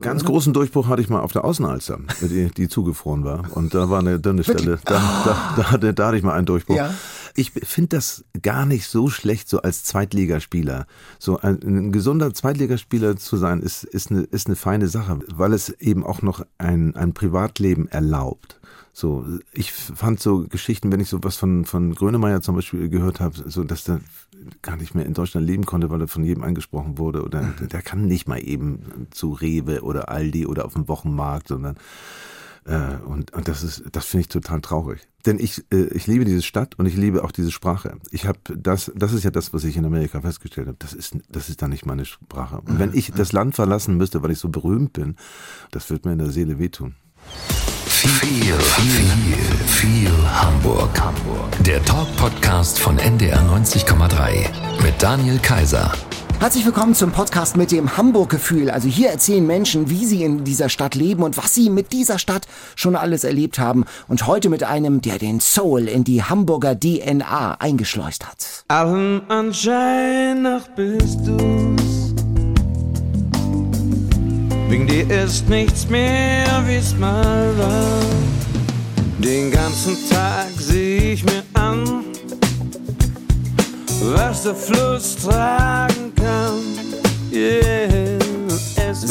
Ganz großen Durchbruch hatte ich mal auf der Außenalster, die, die zugefroren war. Und da war eine dünne Stelle. Da, da, da, hatte, da hatte ich mal einen Durchbruch. Ja. Ich finde das gar nicht so schlecht, so als Zweitligaspieler. So ein, ein gesunder Zweitligaspieler zu sein, ist, ist, eine, ist eine feine Sache, weil es eben auch noch ein, ein Privatleben erlaubt. So, ich fand so Geschichten, wenn ich so was von, von Grönemeyer zum Beispiel gehört habe, so dass der gar nicht mehr in Deutschland leben konnte, weil er von jedem angesprochen wurde oder der kann nicht mal eben zu Rewe oder Aldi oder auf dem Wochenmarkt, sondern äh, und, und das ist, das finde ich total traurig. Denn ich, äh, ich liebe diese Stadt und ich liebe auch diese Sprache. Ich habe das, das ist ja das, was ich in Amerika festgestellt habe. Das ist, das ist dann nicht meine Sprache. Und wenn ich das Land verlassen müsste, weil ich so berühmt bin, das wird mir in der Seele wehtun. Viel, viel, viel Hamburg. Hamburg. Der Talk-Podcast von NDR 90,3 mit Daniel Kaiser. Herzlich willkommen zum Podcast mit dem Hamburg-Gefühl. Also hier erzählen Menschen, wie sie in dieser Stadt leben und was sie mit dieser Stadt schon alles erlebt haben. Und heute mit einem, der den Soul in die Hamburger DNA eingeschleust hat. Allem Anschein nach bist du's. Wegen dir ist nichts mehr, wie's mal war. Den ganzen Tag sieh ich mir an, was der Fluss tragen kann. Yeah.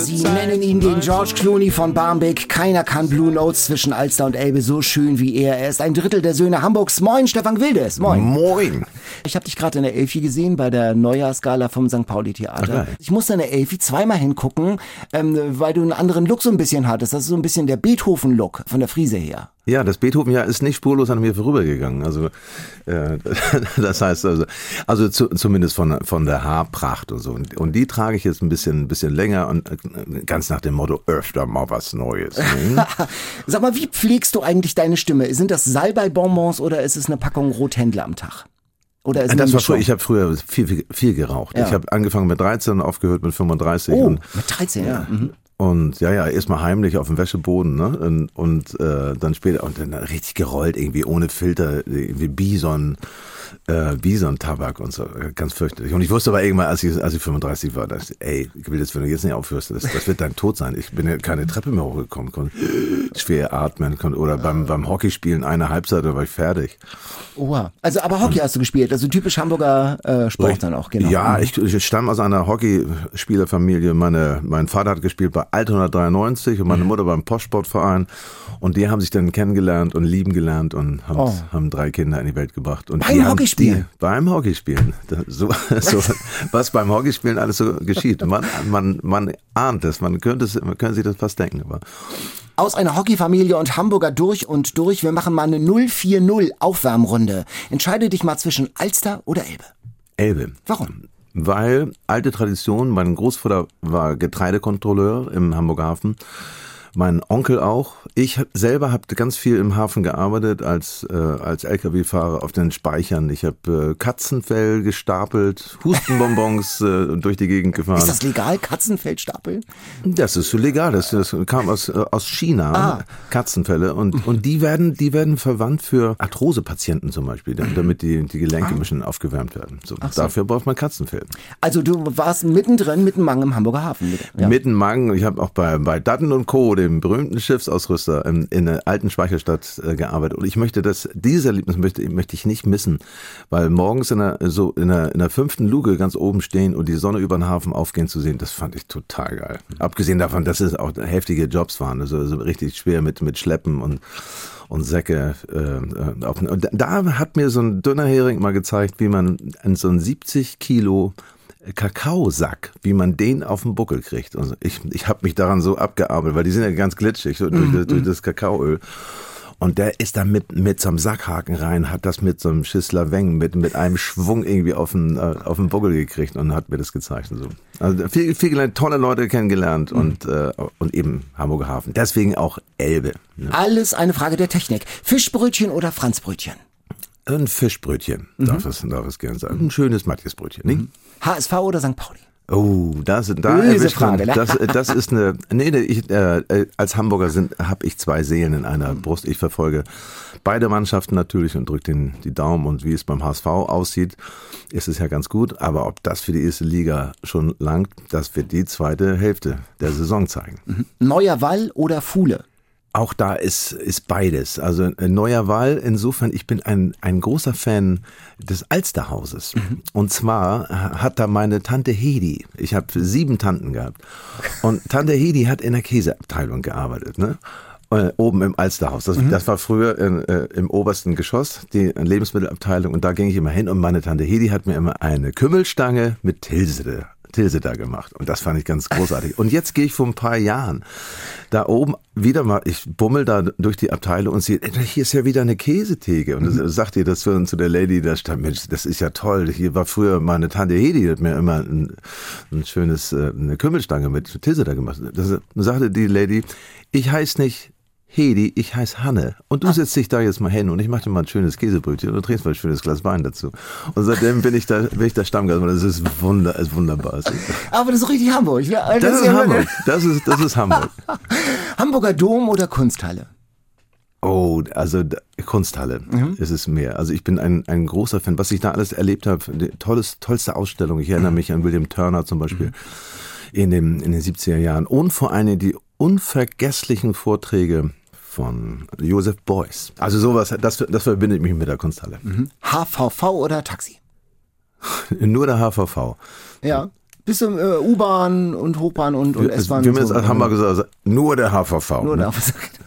Sie nennen ihn den George Clooney von Barmbek. Keiner kann Blue Notes zwischen Alster und Elbe so schön wie er. Er ist ein Drittel der Söhne Hamburgs. Moin, Stefan Wildes. Moin. Moin! Ich habe dich gerade in der Elfi gesehen bei der Neujahrsgala vom St. Pauli Theater. geil. ich musste in der Elfi zweimal hingucken, ähm, weil du einen anderen Look so ein bisschen hattest. Das ist so ein bisschen der Beethoven-Look von der Frise her. Ja, das Beethoven-Jahr ist nicht spurlos an mir vorübergegangen. Also äh, das heißt also, also zu, zumindest von von der Haarpracht und so. Und, und die trage ich jetzt ein bisschen ein bisschen länger und äh, ganz nach dem Motto öfter mal was Neues. Ne? Sag mal, wie pflegst du eigentlich deine Stimme? Sind das Salbei-Bonbons oder ist es eine Packung Rothändler am Tag? Oder ist es Das war früher, ich habe früher viel, viel, viel geraucht. Ja. Ich habe angefangen mit 13 und aufgehört mit 35. Oh, Und, mit 13, ja. Mhm. Und ja, ja, erstmal heimlich auf dem Wäscheboden, ne? Und, und äh, dann später und dann richtig gerollt, irgendwie ohne Filter, irgendwie Bison, äh, Bison-Tabak und so, ganz fürchterlich. Und ich wusste aber irgendwann, als ich, als ich 35 war, dass, ey, ich will das, wenn du jetzt nicht aufhörst, das, das wird dein Tod sein. Ich bin ja keine Treppe mehr hochgekommen, konnte schwer atmen konnte, oder beim, beim Hockeyspielen eine Halbzeit, da war ich fertig. Oha. Also, aber Hockey hast du gespielt, also typisch Hamburger äh, Sport dann auch, genau. Ja, ich, ich stamme aus einer Hockeyspielerfamilie. Meine, mein Vater hat gespielt bei Altona 93 und meine Mhm. Mutter beim Postsportverein. Und die haben sich dann kennengelernt und lieben gelernt und haben, Oh. haben drei Kinder in die Welt gebracht. Und Beim die haben- Hockeyspielen? Die, beim Hockeyspielen. So, so, was beim Hockeyspielen alles so geschieht. Man, man, man ahnt es, man könnte, es, man könnte sich das fast denken. Aber Aus einer Hockeyfamilie und Hamburger durch und durch. Wir machen mal eine 040 Aufwärmrunde. Entscheide dich mal zwischen Alster oder Elbe. Elbe. Warum? Weil alte Tradition, mein Großvater war Getreidekontrolleur im Hamburger Hafen, mein Onkel auch. Ich selber habe ganz viel im Hafen gearbeitet als, äh, als Lkw-Fahrer auf den Speichern. Ich habe äh, Katzenfell gestapelt, Hustenbonbons äh, durch die Gegend gefahren. Ist das legal, Katzenfeld stapeln? Das ist so legal. Das, das kam aus, äh, aus China, Ah. Katzenfälle. Und, und die werden, die werden verwandt für Arthrosepatienten zum Beispiel, damit die, die Gelenke ein bisschen aufgewärmt werden. So, Dafür braucht man Katzenfell. Also du warst mittendrin, mittenmang im Hamburger Hafen. Ja. Mitten Magen, ich habe auch bei, bei Dutton und Co., dem berühmten Schiffsausrüster in, in der alten Speicherstadt äh, gearbeitet. Und ich möchte das, dieses Erlebnis möchte, möchte ich nicht missen, weil morgens in der, so in der, in der fünften Luke ganz oben stehen und die Sonne über den Hafen aufgehen zu sehen, das fand ich total geil. Abgesehen davon, dass es auch heftige Jobs waren, also, also richtig schwer mit, mit Schleppen und und Säcke. Äh, äh, auf, und da hat mir so ein Dünnerhering mal gezeigt, wie man an so ein 70 Kilo Kakaosack, wie man den auf den Buckel kriegt. Also ich, ich habe mich daran so abgearbeitet, weil die sind ja ganz glitschig so durch, das, durch das Kakaoöl. Und der ist da mit, mit so einem Sackhaken rein, hat das mit so einem Schissler Weng, mit, mit einem Schwung irgendwie auf den, äh, auf den Buckel gekriegt und hat mir das gezeigt. Und so. Also viel, viel gelernt, tolle Leute kennengelernt und, äh, und eben Hamburger Hafen. Deswegen auch Elbe. Ne? Alles eine Frage der Technik. Fischbrötchen oder Franzbrötchen? Ein Fischbrötchen, darf, es, darf es gerne sein. Ein schönes Matthiasbrötchen, nicht? HSV oder St. Pauli? Oh, das, da Böse erwischt man- Frage, ne? das, das ist eine, nee, nee ich, äh, äh, als Hamburger sind, habe ich zwei Seelen in einer Brust. Ich verfolge beide Mannschaften natürlich und drücke den die Daumen und wie es beim HSV aussieht, ist es ja ganz gut. Aber ob das für die erste Liga schon langt, das wird die zweite Hälfte der Saison zeigen. Neuer Wall oder Fuhle? Auch da ist, ist beides. Also ein neuer Wahl, insofern, ich bin ein, ein großer Fan des Alsterhauses. Und zwar hat da meine Tante Hedi, ich habe sieben Tanten gehabt, und Tante Hedi hat in der Käseabteilung gearbeitet. Ne? Äh, Oben im Alsterhaus. Das, das war früher in, äh, im obersten Geschoss, die Lebensmittelabteilung. Und da ging ich immer hin. Und meine Tante Hedi hat mir immer eine Kümmelstange mit Tilsede Tilse da gemacht. Und das fand ich ganz großartig. Und jetzt gehe ich vor ein paar Jahren da oben wieder mal, ich bummel da durch die Abteilung und sehe, hier ist ja wieder eine Käsetheke. Und das sagt ihr das zu, zu der Lady, da stand, Mensch, das ist ja toll. Hier war früher meine Tante Hedi, die hat mir immer ein, ein schönes, äh, eine Kümmelstange mit Tilse da gemacht. Das sagte die Lady, ich heiße nicht Hedi, ich heiße Hanne. Und du setzt dich da jetzt mal hin und ich mache dir mal ein schönes Käsebrötchen und du trinkst mal ein schönes Glas Wein dazu. Und seitdem bin ich da, bin ich da Stammgast. Und das ist wunder, ist wunderbar. Aber das ist richtig Hamburg. Ne? Das ist ja- Hamburg. Das ist, das ist Hamburg. Hamburger Dom oder Kunsthalle? Oh, also Kunsthalle ist es mehr. Also ich bin ein, ein großer Fan. Was ich da alles erlebt habe, tolles, tollste Ausstellung. Ich erinnere mich an William Turner zum Beispiel in, dem, in den 70er Jahren. Und vor allem die unvergesslichen Vorträge von Joseph Beuys. Also sowas, das, das verbindet mich mit der Kunsthalle. HVV oder Taxi? Nur der HVV. Ja. Bist du äh, U-Bahn und Hochbahn und, und Wir, S-Bahn? wir haben jetzt so? als Hamburger gesagt, nur der HVV. Nur ne?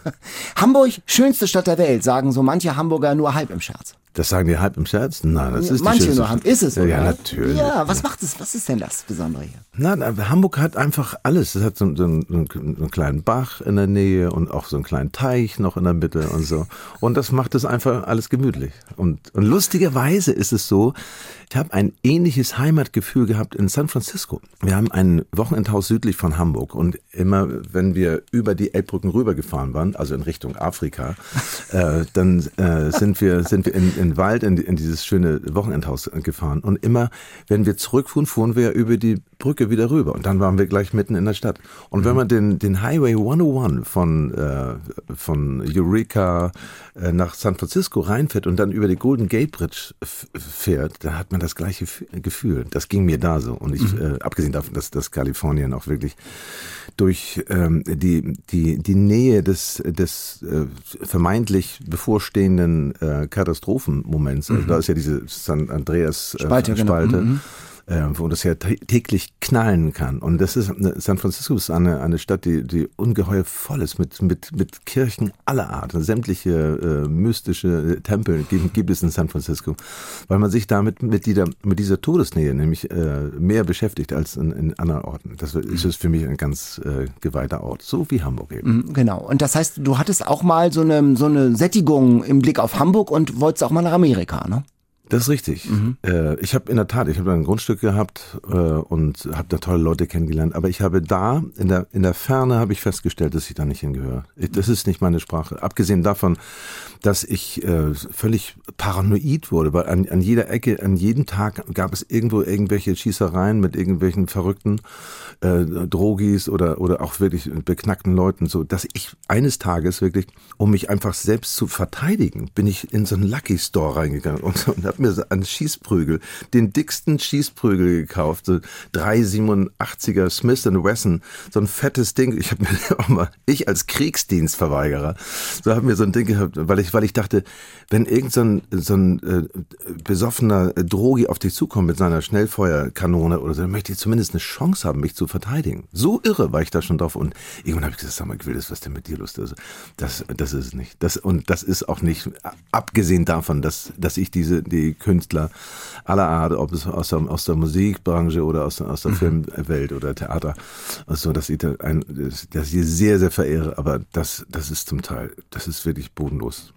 da. Hamburg, schönste Stadt der Welt, sagen so manche Hamburger nur halb im Scherz. Das sagen die halb im Scherz? Nein, das ist manche nur haben. Ist es so? Ja, oder? natürlich. Ja, was macht es? Was ist denn das Besondere hier? Nein, Hamburg hat einfach alles. Es hat so, so, einen, so einen kleinen Bach in der Nähe und auch so einen kleinen Teich noch in der Mitte und so. Und das macht es einfach alles gemütlich. Und, und lustigerweise ist es so, ich habe ein ähnliches Heimatgefühl gehabt in San Francisco. Wir haben ein Wochenendhaus südlich von Hamburg und immer, wenn wir über die Elbbrücken rübergefahren waren, also in Richtung Afrika, äh, dann äh, sind wir sind wir in, in Wald in, in dieses schöne Wochenendhaus gefahren. Und immer, wenn wir zurückfuhren, fuhren wir über die Brücke wieder rüber. Und dann waren wir gleich mitten in der Stadt. Und wenn man den den Highway 101 von äh, von Eureka äh, nach San Francisco reinfährt und dann über die Golden Gate Bridge fährt, da hat man das gleiche Gefühl. Das ging mir da so. Und ich äh, abgesehen davon, dass dass Kalifornien auch wirklich durch ähm, die, die, die Nähe des, des äh, vermeintlich bevorstehenden äh, Katastrophenmoments, also da ist ja diese San Andreas äh, Spalte, genau. Spalte äh, wo das ja tä- täglich knallen kann. Und das ist San Francisco ist eine, eine Stadt, die, die ungeheuer voll ist mit, mit, mit Kirchen aller Art. Sämtliche äh, mystische Tempel gibt, gibt es in San Francisco, weil man sich damit mit dieser, mit dieser Todesnähe nämlich äh, mehr beschäftigt als in, in anderen Orten. Das ist es für mich ein ganz äh, geweihter Ort, so wie Hamburg eben. Mhm, Genau. Und das heißt, du hattest auch mal so eine, so eine Sättigung im Blick auf Hamburg und wolltest auch mal nach Amerika, ne? Das ist richtig. Äh, ich habe in der Tat, ich habe ein Grundstück gehabt äh, und habe da tolle Leute kennengelernt. Aber ich habe da in der in der Ferne habe ich festgestellt, dass ich da nicht hingehöre. Ich, das ist nicht meine Sprache. Abgesehen davon, dass ich äh, völlig paranoid wurde, weil an, an jeder Ecke, an jedem Tag gab es irgendwo irgendwelche Schießereien mit irgendwelchen verrückten äh, Drogis oder oder auch wirklich beknackten Leuten, so dass ich eines Tages wirklich, um mich einfach selbst zu verteidigen, bin ich in so einen Lucky Store reingegangen und, und habe mir einen Schießprügel, den dicksten Schießprügel gekauft, so 387er Smith Wesson, so ein fettes Ding. Ich habe mir auch mal, ich als Kriegsdienstverweigerer, so habe mir so ein Ding gehabt, weil ich, weil ich dachte, wenn irgend so ein, so ein äh, besoffener Drogi auf dich zukommt mit seiner Schnellfeuerkanone oder so, dann möchte ich zumindest eine Chance haben, mich zu verteidigen. So irre war ich da schon drauf und irgendwann habe ich gesagt, sag mal, Will, was ist denn mit dir los? Also, das, das ist es nicht. Das, und das ist auch nicht, abgesehen davon, dass, dass ich diese, die Künstler aller Art, ob es aus der, aus der Musikbranche oder aus, aus der Filmwelt oder Theater, also, dass ich da ein, dass ich sehr, sehr verehre, aber das, das ist zum Teil, das ist wirklich bodenlos.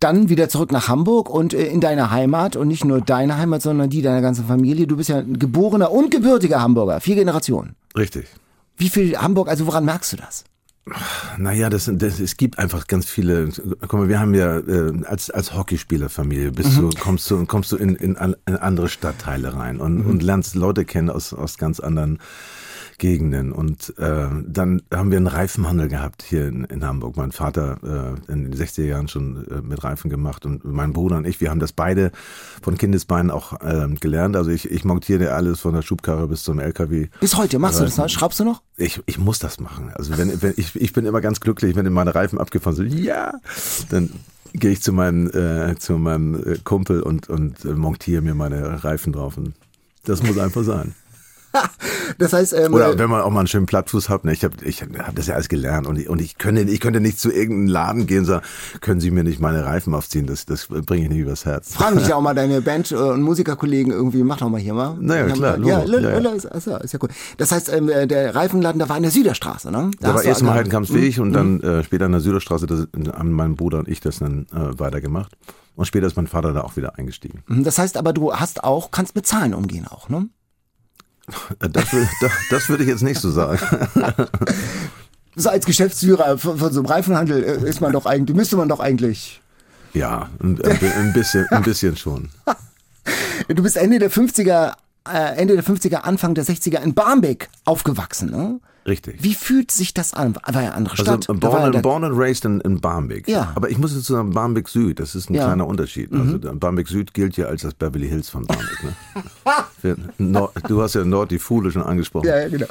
Dann wieder zurück nach Hamburg und äh, in deine Heimat und nicht nur deine Heimat, sondern die deiner ganzen Familie. Du bist ja ein geborener und gebürtiger Hamburger, vier Generationen. Richtig. Wie viel Hamburg, also woran merkst du das? Naja, das, das, es gibt einfach ganz viele. Guck mal, wir haben ja äh, als, als Hockeyspielerfamilie bist Mhm. du, kommst du, kommst du in, in, in andere Stadtteile rein und, Mhm. und lernst Leute kennen aus, aus ganz anderen Gegenden. Und äh, dann haben wir einen Reifenhandel gehabt hier in, in Hamburg. Mein Vater äh, in den 60er Jahren schon äh, mit Reifen gemacht und mein Bruder und ich, wir haben das beide von Kindesbeinen auch äh, gelernt. Also ich, ich montiere alles von der Schubkarre bis zum LKW. Bis heute machst du das noch? Schraubst du noch? Ich, ich muss das machen. Also wenn, wenn ich, ich bin immer ganz glücklich, wenn meine Reifen abgefahren sind. Ja, dann gehe ich zu meinem äh, zu meinem äh, Kumpel und und äh, montiere mir meine Reifen drauf. Und das muss einfach sein. Das heißt, ähm, Oder wenn man auch mal einen schönen Plattfuß hat. Ne? Ich habe ich hab das ja alles gelernt und ich, und ich könnte ich könnte nicht zu irgendeinem Laden gehen und sagen, können Sie mir nicht meine Reifen aufziehen? Das das bringe ich nicht übers Herz. fragen dich ja auch mal deine Band- äh, und Musikerkollegen irgendwie, mach doch mal hier mal. Naja, klar, Ja, Logo, ja, ja. Ist, also, ist ja cool. Das heißt, ähm, äh, der Reifenladen, der war in der Süderstraße, ne? Da Da war erst mal. Heidenkampsweg und dann äh, später an der Süderstraße, das, haben mein Bruder und ich das dann äh, weitergemacht. Und später ist mein Vater da auch wieder eingestiegen. Mhm, Das heißt aber, du hast auch, kannst mit Zahlen umgehen auch, ne? Äh, Das, das, das würde ich jetzt nicht so sagen. So als Geschäftsführer von, von so einem Reifenhandel äh, ist man doch eigentlich, müsste man doch eigentlich. Ja, ein, ein bisschen, ein bisschen schon. Du bist Ende der 50er, äh, Ende der 50er, Anfang der 60er in Barmbek aufgewachsen, ne? Richtig. Wie fühlt sich das an? War ja eine andere Also Stadt. War born, and, born and raised in, in Barmbek. Ja. Aber ich muss jetzt sagen, Barmbek Süd, das ist ein Ja. Mhm. kleiner Unterschied. Also der Barmbek Süd gilt ja als das Beverly Hills von Barmbek. Ne? Du hast ja Nord die Fuhle schon angesprochen. Ja, ja, genau.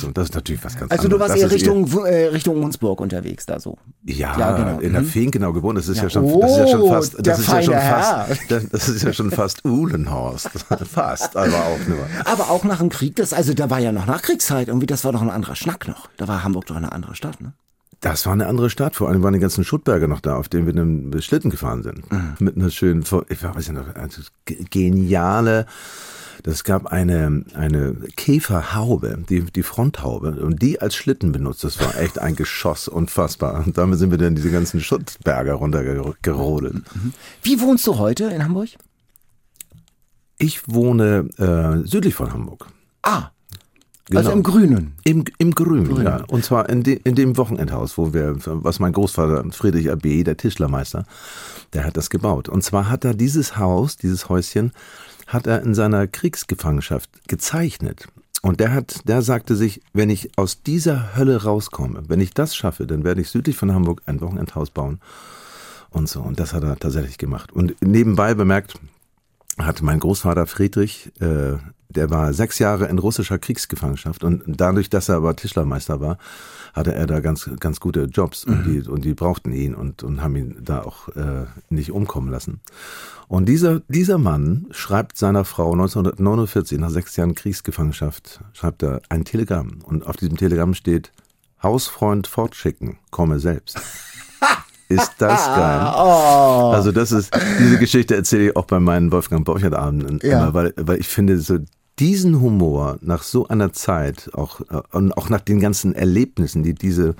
So, das ist natürlich was ganz Also du anderes. warst Das eher ist Richtung, Wu- äh, Richtung Hunsburg unterwegs, da so. Ja, Ja, genau. in der Mhm. Feenkenau gewohnt. Das ist ja, Ja. schon, das ist ja schon Oh, fast, das ist ja schon fast, das, das ist ja schon fast Uhlenhorst. fast, aber auch nur. Aber auch nach dem Krieg, das, also da war ja noch Nachkriegszeit, irgendwie, das war doch ein anderer Schnack noch. Da war Hamburg doch eine andere Stadt, ne? Das war eine andere Stadt. Vor allem waren die ganzen Schuttberge noch da, auf denen wir mit Schlitten gefahren sind. Mhm. Mit einer schönen, ich weiß nicht noch, also ge- geniale, das gab eine, eine Käferhaube, die, die Fronthaube, und die als Schlitten benutzt. Das war echt ein Geschoss, unfassbar. Und damit sind wir dann diese ganzen Schuttberge runtergerodelt. Wie wohnst du heute in Hamburg? Ich wohne äh, südlich von Hamburg. Ah, also Genau. im Grünen. Im, im Grün, ja. Und zwar in, de, in dem Wochenendhaus, wo wir, was mein Großvater Friedrich AB, der Tischlermeister, der hat das gebaut. Und zwar hat er dieses Haus, dieses Häuschen, hat er in seiner Kriegsgefangenschaft gezeichnet. Und der hat, der sagte sich, wenn ich aus dieser Hölle rauskomme, wenn ich das schaffe, dann werde ich südlich von Hamburg ein Wochenendhaus bauen. Und so. Und das hat er tatsächlich gemacht. Und nebenbei bemerkt, hat mein Großvater Friedrich, äh, der war sechs Jahre in russischer Kriegsgefangenschaft und dadurch, dass er aber Tischlermeister war, hatte er da ganz ganz gute Jobs und die und die brauchten ihn und und haben ihn da auch äh, nicht umkommen lassen. Und dieser dieser Mann schreibt seiner Frau 1949 nach sechs Jahren Kriegsgefangenschaft schreibt er ein Telegramm und auf diesem Telegramm steht Hausfreund fortschicken, komme selbst. Ist das geil? Also das ist, diese Geschichte erzähle ich auch bei meinen Wolfgang Borchert Abenden Ja. immer, weil, weil ich finde so diesen Humor nach so einer Zeit, auch, äh, und auch nach den ganzen Erlebnissen, die diese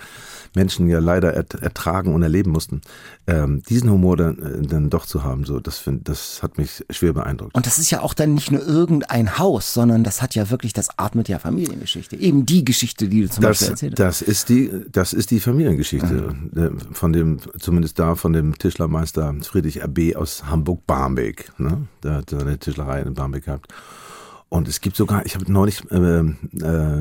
Menschen ja leider ert, ertragen und erleben mussten, ähm, diesen Humor dann, äh, dann doch zu haben, so, das find, das hat mich schwer beeindruckt. Und das ist ja auch dann nicht nur irgendein Haus, sondern das hat ja wirklich, das atmet ja Familiengeschichte. Eben die Geschichte, die du zum Beispiel Das, erzählt hast. das ist die, das ist die Familiengeschichte äh, von dem, zumindest da von dem Tischlermeister Friedrich RB aus Hamburg-Barmbek. Ne? Der hat seine Tischlerei in Barmbek gehabt. Und es gibt sogar, ich habe neulich, äh, äh,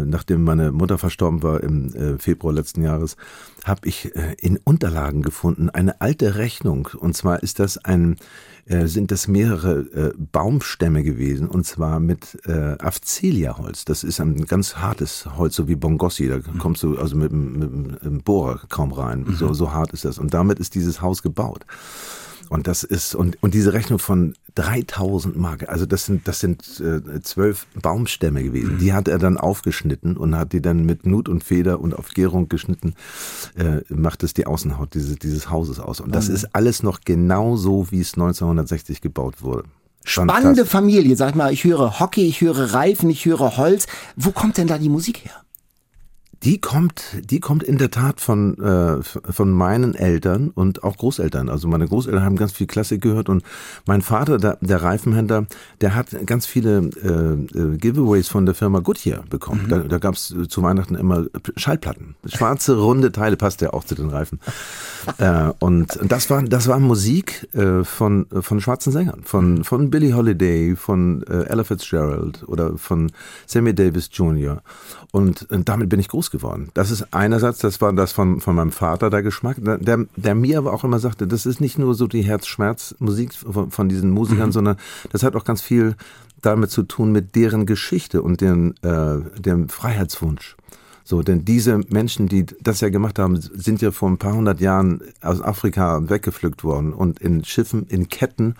nachdem meine Mutter verstorben war im äh, Februar letzten Jahres, habe ich äh, in Unterlagen gefunden eine alte Rechnung. Und zwar ist das ein, äh, sind das mehrere äh, Baumstämme gewesen. Und zwar mit äh, Afzelia-Holz. Das ist ein ganz hartes Holz, so wie Bongossi. Da kommst du also mit, mit, mit dem Bohrer kaum rein. So, so hart ist das. Und damit ist dieses Haus gebaut. Und das ist, und, und diese Rechnung von 3000 Mark, also das sind, das sind äh, zwölf Baumstämme gewesen. Die hat er dann aufgeschnitten und hat die dann mit Nut und Feder und auf Gärung geschnitten, äh, macht es die Außenhaut dieses, dieses Hauses aus. Und das ist alles noch genau so, wie es 1960 gebaut wurde. Spannende. Familie, sag mal, ich höre Hockey, ich höre Reifen, ich höre Holz. Wo kommt denn da die Musik her? Die kommt, die kommt in der Tat von, äh, von meinen Eltern und auch Großeltern. Also meine Großeltern haben ganz viel Klassik gehört und mein Vater, der, der Reifenhändler, der hat ganz viele äh, äh Giveaways von der Firma Goodyear bekommen. Mhm. Da, da gab es zu Weihnachten immer Schallplatten. Schwarze, runde Teile passt ja auch zu den Reifen. äh, und das war, das war Musik äh, von, von schwarzen Sängern, von, von Billie Holiday, von äh, Ella Fitzgerald oder von Sammy Davis Jr. Und, und damit bin ich groß geworden. Das ist einerseits, das war das von, von meinem Vater, der Geschmack, der, der mir aber auch immer sagte, das ist nicht nur so die Herzschmerzmusik von, von diesen Musikern, mhm. sondern das hat auch ganz viel damit zu tun mit deren Geschichte und den, äh, dem Freiheitswunsch. So, denn diese Menschen, die das ja gemacht haben, sind ja vor ein paar hundert Jahren aus Afrika weggepflückt worden und in Schiffen, in Ketten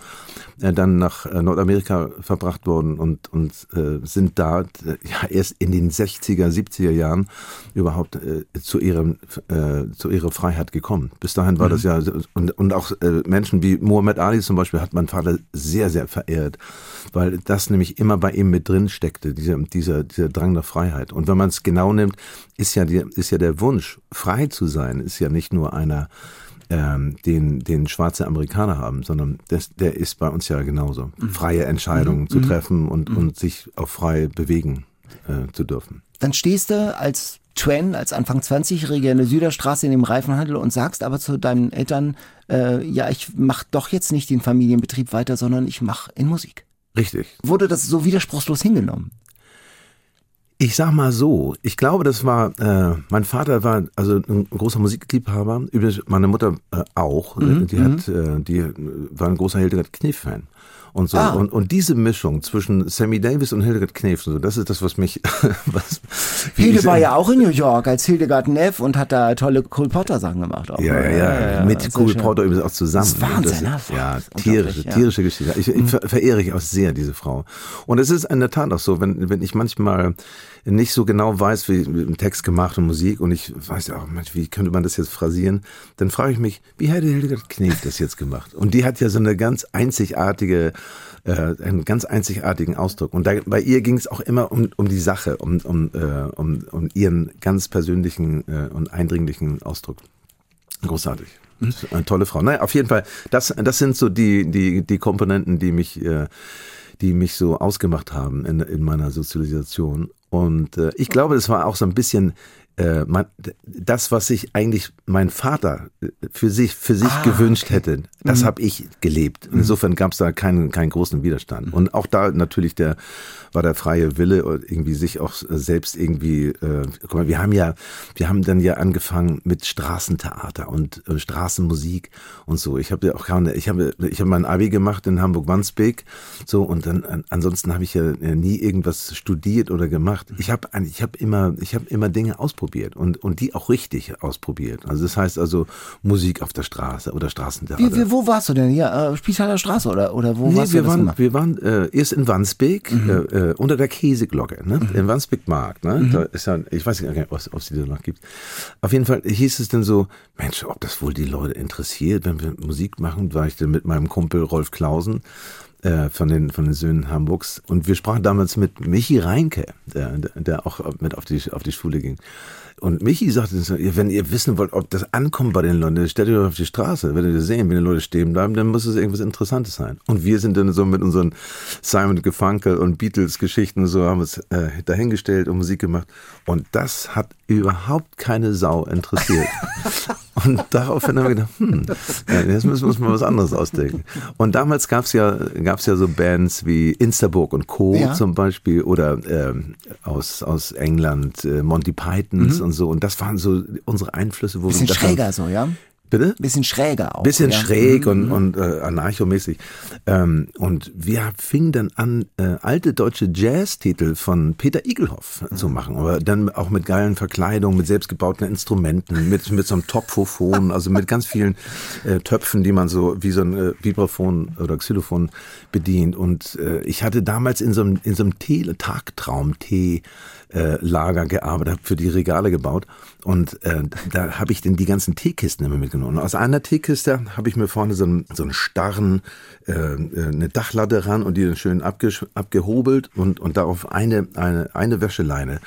äh, dann nach äh, Nordamerika verbracht worden und, und äh, sind da äh, ja erst in den 60er, 70er Jahren überhaupt äh, zu ihrem äh, zu ihrer Freiheit gekommen. Bis dahin war mhm. das ja und, und auch Menschen wie Muhammad Ali zum Beispiel hat mein Vater sehr, sehr verehrt, weil das nämlich immer bei ihm mit drin steckte, dieser, dieser, dieser Drang nach Freiheit. Und wenn man es genau nimmt, ist ja, die, ist ja der Wunsch, frei zu sein, ist ja nicht nur einer, ähm, den, den schwarze Amerikaner haben, sondern das, der ist bei uns ja genauso. Mhm. Freie Entscheidungen mhm. zu treffen und, mhm. und sich auch frei bewegen äh, zu dürfen. Dann stehst du als Twen, als Anfang 20-Jähriger in der Süderstraße in dem Reifenhandel und sagst aber zu deinen Eltern, äh, ja, ich mach doch jetzt nicht den Familienbetrieb weiter, sondern ich mach in Musik. Richtig. Wurde das so widerspruchslos hingenommen? Ich sag mal so, ich glaube, das war, äh, mein Vater war also ein großer Musikliebhaber, übrigens meine Mutter äh, auch, mhm. die hat, mhm. äh, die war ein großer Hildegard Knef-Fan. Und so. Ah. Und, und diese Mischung zwischen Sammy Davis und Hildegard Knef, so, das ist das, was mich. was, Hilde war ja auch in New York als Hildegard Neff und hat da tolle Cole Potter Sachen gemacht. Auch. Ja, ja, ja, ja, Mit Cole Potter übrigens auch zusammen. Das ist Wahnsinn, das, ne? Ja, tierische, tierische Geschichte. Ich, mhm. verehre ich auch sehr, diese Frau. Und es ist in der Tat auch so, wenn, wenn ich manchmal nicht so genau weiß, wie ein Text gemacht und Musik und ich weiß ja auch, wie könnte man das jetzt phrasieren, dann frage ich mich, wie hätte Hildegard Knef das jetzt gemacht? Und die hat ja so eine ganz einzigartige äh, einen ganz einzigartigen Ausdruck. Und da, bei ihr ging es auch immer um, um die Sache, um, um, äh, um, um ihren ganz persönlichen äh, und eindringlichen Ausdruck. Großartig. Eine tolle Frau. Naja, auf jeden Fall, das, das sind so die, die, die Komponenten, die mich, äh, die mich so ausgemacht haben in, in meiner Sozialisation. Und äh, ich glaube, das war auch so ein bisschen äh, man, das, was sich eigentlich mein Vater äh, für sich für sich ah, gewünscht okay. hätte, das mhm. habe ich gelebt. Mhm. Insofern gab es da keinen keinen großen Widerstand. Mhm. Und auch da natürlich der war der freie Wille irgendwie sich auch selbst irgendwie. Äh, guck mal, wir haben ja wir haben dann ja angefangen mit Straßentheater und äh, Straßenmusik und so. Ich habe ja auch keine, ich habe ich habe mein Abi gemacht in Hamburg Wandsbek so und dann an, ansonsten habe ich ja nie irgendwas studiert oder gemacht. Ich habe ich habe immer ich habe immer Dinge ausprobiert ausprobiert und, und die auch richtig ausprobiert. Also das heißt also Musik auf der Straße oder Straßentheater. Wie, wie, wo warst du denn? Hier, äh, Spieltaler Straße oder, oder wo nee, warst wir du waren, Wir waren äh, erst in Wandsbek, mhm. äh, äh unter der Käseglocke, ne? Mhm. in Wandsbek Markt. Ne? Mhm. Da ist ja, ich weiß nicht, ob es die da noch gibt. Auf jeden Fall hieß es dann so, Mensch, ob das wohl die Leute interessiert, wenn wir Musik machen, war ich dann mit meinem Kumpel Rolf Klausen äh, von den von den Söhnen Hamburgs und wir sprachen damals mit Michi Reinke, der, der auch mit auf die auf die Schule ging. Und Michi sagte, wenn ihr wissen wollt, ob das ankommt bei den Leuten, stellt euch auf die Straße. Wenn ihr sehen, wenn die Leute stehen bleiben, dann muss es irgendwas Interessantes sein. Und wir sind dann so mit unseren Simon Gefunkel und Beatles-Geschichten so, haben uns äh, dahingestellt und Musik gemacht. Und das hat überhaupt keine Sau interessiert. Und daraufhin haben wir gedacht, hm, jetzt müssen wir uns mal was anderes ausdenken. Und damals gab es ja, gab's ja so Bands wie Instaburg und Co. Ja. zum Beispiel oder ähm, aus, aus England, äh, Monty Pythons mhm. und so. Und das waren so unsere Einflüsse. Wo Bisschen wir schräger so, ja? Bitte? Bisschen schräger auch. Bisschen ja. schräg und, mhm. und äh, anarchomäßig. Ähm, und wir fingen dann an, äh, alte deutsche Jazz-Titel von Peter Igelhoff mhm. zu machen. Aber dann auch mit geilen Verkleidungen, mit selbstgebauten Instrumenten, mit, mit so einem Topfophon, also mit ganz vielen äh, Töpfen, die man so wie so ein äh, Vibraphon oder Xylophon bedient. Und äh, ich hatte damals in so einem, in so einem Tee, Tagtraum-Tee Lager gearbeitet, habe für die Regale gebaut und äh, da habe ich dann die ganzen Teekisten immer mitgenommen genommen. Aus einer Teekiste habe ich mir vorne so einen, so einen starren, äh, äh eine Dachlatte ran und die dann schön abge, abgehobelt und, und darauf eine, eine, eine Wäscheleine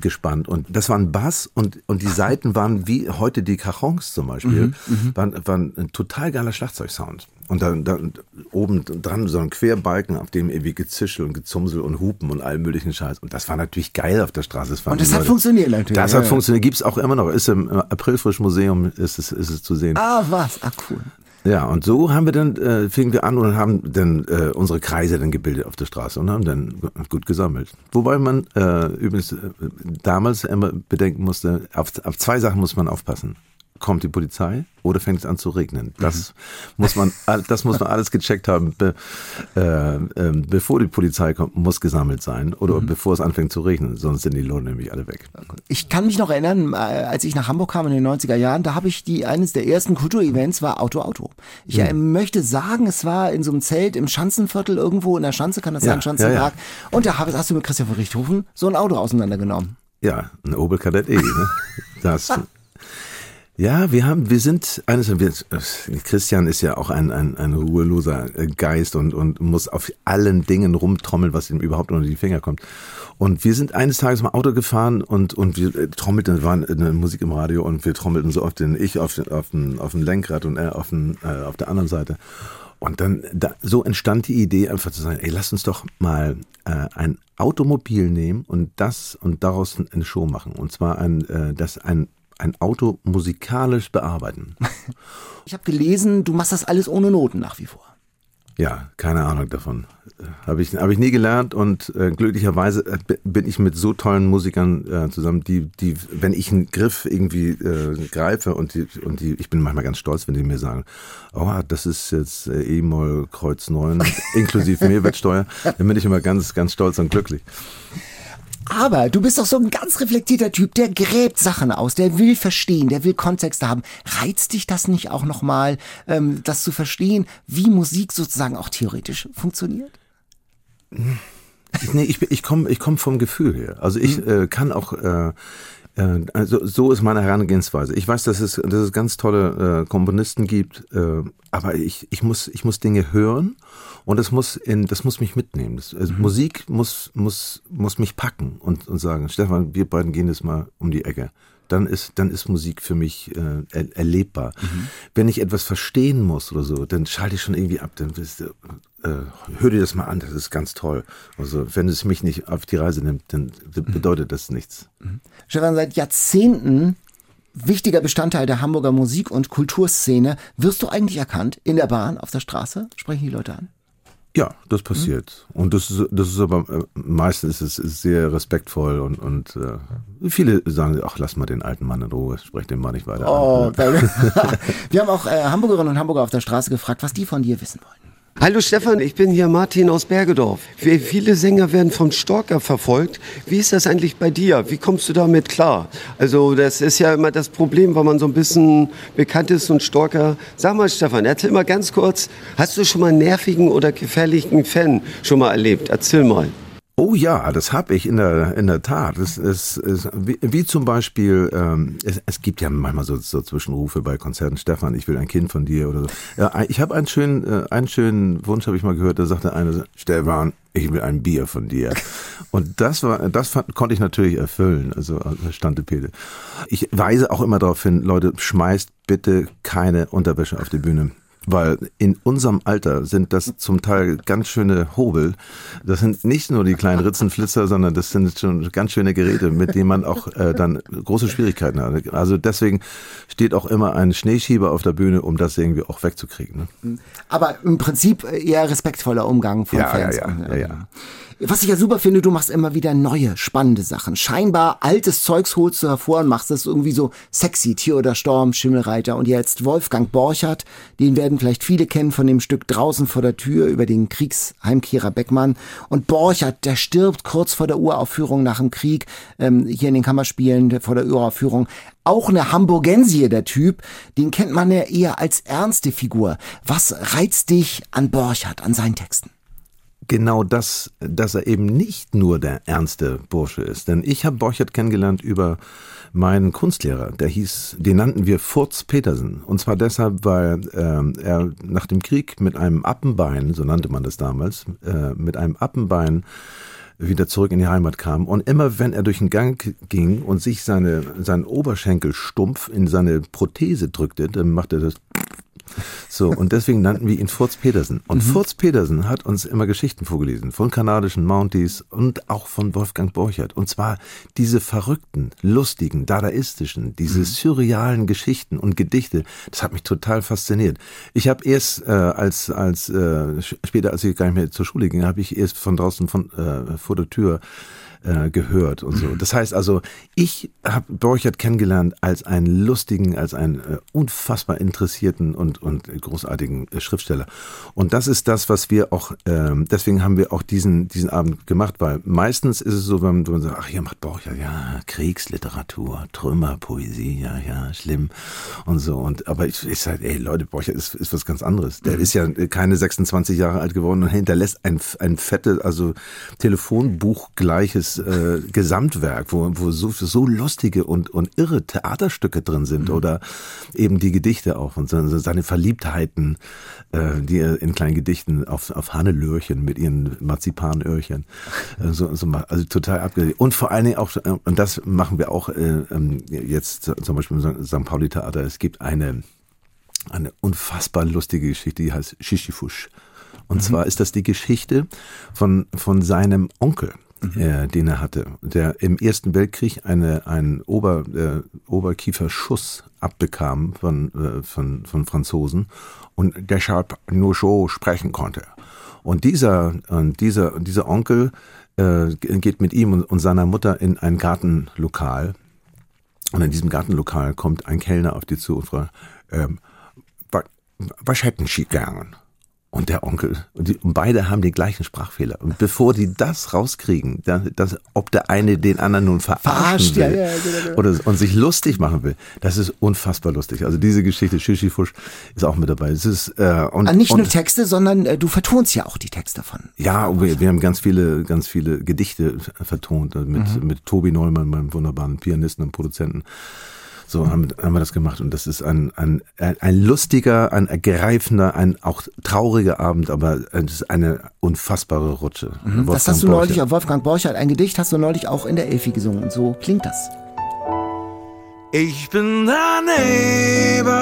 gespannt. Und das war ein Bass und, und die Seiten waren wie heute die Cajons zum Beispiel, mhm, mhm, waren, waren ein total geiler Schlagzeugsound. Und dann, dann oben dran so ein Querbalken, auf dem irgendwie Gezischel und Gezumsel und Hupen und all möglichen Scheiß. Und das war natürlich geil auf der Straße. Das und das hat Leute. funktioniert natürlich. Das hat ja. funktioniert. Gibt's auch immer noch. Ist im Aprilfrisch Museum ist es, ist es zu sehen. Ah, was? Ah, cool. Ja, und so haben wir dann, äh, fingen wir an und haben dann äh, unsere Kreise dann gebildet auf der Straße und haben dann gut gesammelt. Wobei man äh, übrigens äh, damals immer bedenken musste, auf, auf zwei Sachen muss man aufpassen kommt die Polizei oder fängt es an zu regnen. Das mhm. muss man, das muss man alles gecheckt haben, be, äh, äh, bevor die Polizei kommt, muss gesammelt sein oder mhm. bevor es anfängt zu regnen, sonst sind die Lohne nämlich alle weg. Ich kann mich noch erinnern, äh, als ich nach Hamburg kam in den 90er Jahren, da habe ich die eines der ersten Kulturevents war Auto Auto. Ich mhm. möchte sagen, es war in so einem Zelt im Schanzenviertel irgendwo in der Schanze, kann das ja, sein, Schanzenpark. Ja, ja. Und da hast du mit Christian von Richthofen so ein Auto auseinandergenommen. Ja, ein Opel Kadett E. Ne? Das Ja, wir haben, wir sind eines, wir, Christian ist ja auch ein, ein, ein ruheloser Geist und, und muss auf allen Dingen rumtrommeln, was ihm überhaupt unter die Finger kommt. Und wir sind eines Tages mal Auto gefahren und, und wir äh, trommelten, waren eine Musik im Radio und wir trommelten so oft den, ich auf, auf, den, auf dem Lenkrad und er auf, den, äh, auf der anderen Seite. Und dann, da, so entstand die Idee einfach zu sagen, ey, lass uns doch mal äh, ein Automobil nehmen und das und daraus eine Show machen. Und zwar ein, äh, das ein ein Auto musikalisch bearbeiten. Ich habe gelesen, du machst das alles ohne Noten nach wie vor. Ja, keine Ahnung davon. Habe ich, hab ich nie gelernt und äh, glücklicherweise äh, bin ich mit so tollen Musikern äh, zusammen, die, die, wenn ich einen Griff irgendwie äh, greife und die, und die, ich bin manchmal ganz stolz, wenn die mir sagen, oh, das ist jetzt äh, E-Moll Kreuz 9 inklusive Mehrwertsteuer, dann bin ich immer ganz, ganz stolz und glücklich. Aber du bist doch so ein ganz reflektierter Typ, der gräbt Sachen aus, der will verstehen, der will Kontexte haben. Reizt dich das nicht auch nochmal, ähm, das zu verstehen, wie Musik sozusagen auch theoretisch funktioniert? Nee, ich, ich komme ich komm vom Gefühl her. Also ich mhm. äh, kann auch äh, also so ist meine Herangehensweise. Ich weiß, dass es, dass es ganz tolle äh, Komponisten gibt, äh, aber ich, ich, muss, ich muss Dinge hören und das muss, in, das muss mich mitnehmen. Das, also mhm. Musik muss, muss, muss mich packen und, und sagen, Stefan, wir beiden gehen jetzt mal um die Ecke. Dann ist, dann ist Musik für mich äh, er, erlebbar. Mhm. Wenn ich etwas verstehen muss oder so, dann schalte ich schon irgendwie ab. Dann bist du, äh, hör dir das mal an, das ist ganz toll. Also wenn es mich nicht auf die Reise nimmt, dann mhm. bedeutet das nichts. Mhm. Stefan, seit Jahrzehnten wichtiger Bestandteil der Hamburger Musik- und Kulturszene. Wirst du eigentlich erkannt in der Bahn, auf der Straße? Sprechen die Leute an? Ja, das passiert. Mhm. Und das ist, das ist aber äh, meistens ist es sehr respektvoll und, und äh, viele sagen, ach, lass mal den alten Mann in Ruhe, sprech den mal nicht weiter oh, an. Wir haben auch äh, Hamburgerinnen und Hamburger auf der Straße gefragt, was die von dir wissen wollen. Hallo Stefan, ich bin hier Martin aus Bergedorf. Viele Sänger werden vom Stalker verfolgt. Wie ist das eigentlich bei dir? Wie kommst du damit klar? Also das ist ja immer das Problem, wenn man so ein bisschen bekannt ist und Stalker. Sag mal Stefan, erzähl mal ganz kurz, hast du schon mal einen nervigen oder gefährlichen Fan schon mal erlebt? Erzähl mal. Oh ja, das habe ich in der in der Tat. Es, es, es, wie, wie zum Beispiel, ähm, es, es gibt ja manchmal so, so Zwischenrufe bei Konzerten. Stefan, ich will ein Kind von dir oder so. Ja, ich habe einen schönen äh, einen schönen Wunsch habe ich mal gehört. Da sagte einer, Stefan, ich will ein Bier von dir. Und das war, das fand, konnte ich natürlich erfüllen. Also, also stand Pede. Ich weise auch immer darauf hin, Leute, schmeißt bitte keine Unterwäsche auf die Bühne. Weil in unserem Alter sind das zum Teil ganz schöne Hobel. Das sind nicht nur die kleinen Ritzenflitzer, sondern das sind schon ganz schöne Geräte, mit denen man auch äh, dann große Schwierigkeiten hat. Also deswegen steht auch immer ein Schneeschieber auf der Bühne, um das irgendwie auch wegzukriegen. Ne? Aber im Prinzip eher respektvoller Umgang von ja, Fans. Ja, ja, ja, ja. Was ich ja super finde, du machst immer wieder neue, spannende Sachen. Scheinbar altes Zeugs holst du hervor und machst das irgendwie so sexy. Tier oder Sturm, Schimmelreiter und jetzt Wolfgang Borchert. Den werden vielleicht viele kennen von dem Stück Draußen vor der Tür über den Kriegsheimkehrer Beckmann. Und Borchert, der stirbt kurz vor der Uraufführung nach dem Krieg, ähm, hier in den Kammerspielen vor der Uraufführung. Auch eine Hamburgensie, der Typ, den kennt man ja eher als ernste Figur. Was reizt dich an Borchert, an seinen Texten? Genau das, dass er eben nicht nur der ernste Bursche ist. Denn ich habe Borchert kennengelernt über meinen Kunstlehrer. Der hieß, den nannten wir Furz Petersen. Und zwar deshalb, weil äh, er nach dem Krieg mit einem Appenbein, so nannte man das damals, äh, mit einem Appenbein wieder zurück in die Heimat kam. Und immer wenn er durch den Gang ging und sich seine, seinen Oberschenkel stumpf in seine Prothese drückte, dann machte er das so, und deswegen nannten wir ihn Furz Petersen. Und mhm. Furz Petersen hat uns immer Geschichten vorgelesen von kanadischen Mounties und auch von Wolfgang Borchert. Und zwar diese verrückten, lustigen, dadaistischen, diese mhm. surrealen Geschichten und Gedichte. Das hat mich total fasziniert. Ich habe erst äh, als als äh, später, als ich gar nicht mehr zur Schule ging, habe ich erst von draußen von äh, vor der Tür äh, gehört und so. Das heißt also, ich habe Borchert kennengelernt als einen lustigen, als einen äh, unfassbar interessierten und, und großartigen äh, Schriftsteller. Und das ist das, was wir auch, äh, deswegen haben wir auch diesen, diesen Abend gemacht, weil meistens ist es so, wenn, man sagt, ach, hier macht Borchert, ja, Kriegsliteratur, Trümmerpoesie, ja, ja, schlimm und so. Und aber ich, ich sage, ey Leute, Borchert ist, ist was ganz anderes. Der mhm. ist ja keine 26 Jahre alt geworden und hinterlässt ein, ein fette, also Telefonbuch gleiches äh, Gesamtwerk, wo, wo so, so lustige und, und irre Theaterstücke drin sind mhm. oder eben die Gedichte auch und seine Verliebtheiten, äh, die er in kleinen Gedichten auf, auf Hannelöhrchen mit ihren Marzipanöhrchen, äh, so, so, also total abgelegt. Und vor allen Dingen auch, äh, und das machen wir auch äh, ähm, jetzt zum Beispiel im St. Pauli Theater, es gibt eine, eine unfassbar lustige Geschichte, die heißt Shishifush. Und mhm. zwar ist das die Geschichte von, von seinem Onkel mhm. äh, den er hatte, der im Ersten Weltkrieg eine, einen Ober, äh, Oberkieferschuss abbekam von, äh, von, von Franzosen und deshalb nur so sprechen konnte. Und dieser, und dieser, dieser Onkel äh, geht mit ihm und, und seiner Mutter in ein Gartenlokal. Und in diesem Gartenlokal kommt ein Kellner auf die zu und fragt, ähm, was, hätten Sie gern? Und der Onkel. Und, die, und beide haben den gleichen Sprachfehler. Und bevor die das rauskriegen, dass, dass, ob der eine den anderen nun verarschen Verarscht, will ja, ja, genau, genau. Oder, und sich lustig machen will, das ist unfassbar lustig. Also diese Geschichte, Shishifusch, ist auch mit dabei. Es ist, äh, und, also nicht und, nur Texte, sondern äh, du vertonst ja auch die Texte davon. Ja, wir, wir haben ganz viele, ganz viele Gedichte vertont mit, mhm. mit Tobi Neumann, meinem wunderbaren Pianisten und Produzenten. So haben, haben wir das gemacht und das ist ein, ein, ein lustiger, ein ergreifender, ein auch trauriger Abend, aber es ist eine unfassbare Rutsche. Mhm. Das hast du Borchert. neulich, Wolfgang Borchert, ein Gedicht hast du neulich auch in der Elfi gesungen und so klingt das. Ich bin der Nebel,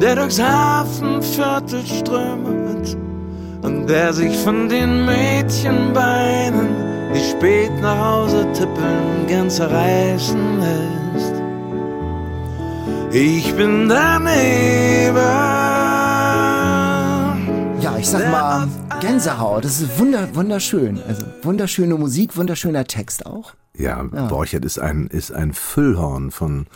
der durchs Hafenviertel strömt und der sich von den Mädchenbeinen die spät nach Hause tippeln, gern zerreißen lässt. Ich bin der Nebel. Ja, ich sag mal Gänsehaut. Das ist wunder, wunderschön. Also wunderschöne Musik, wunderschöner Text auch. Ja, ja. Borchert ist ein, ist ein Füllhorn von,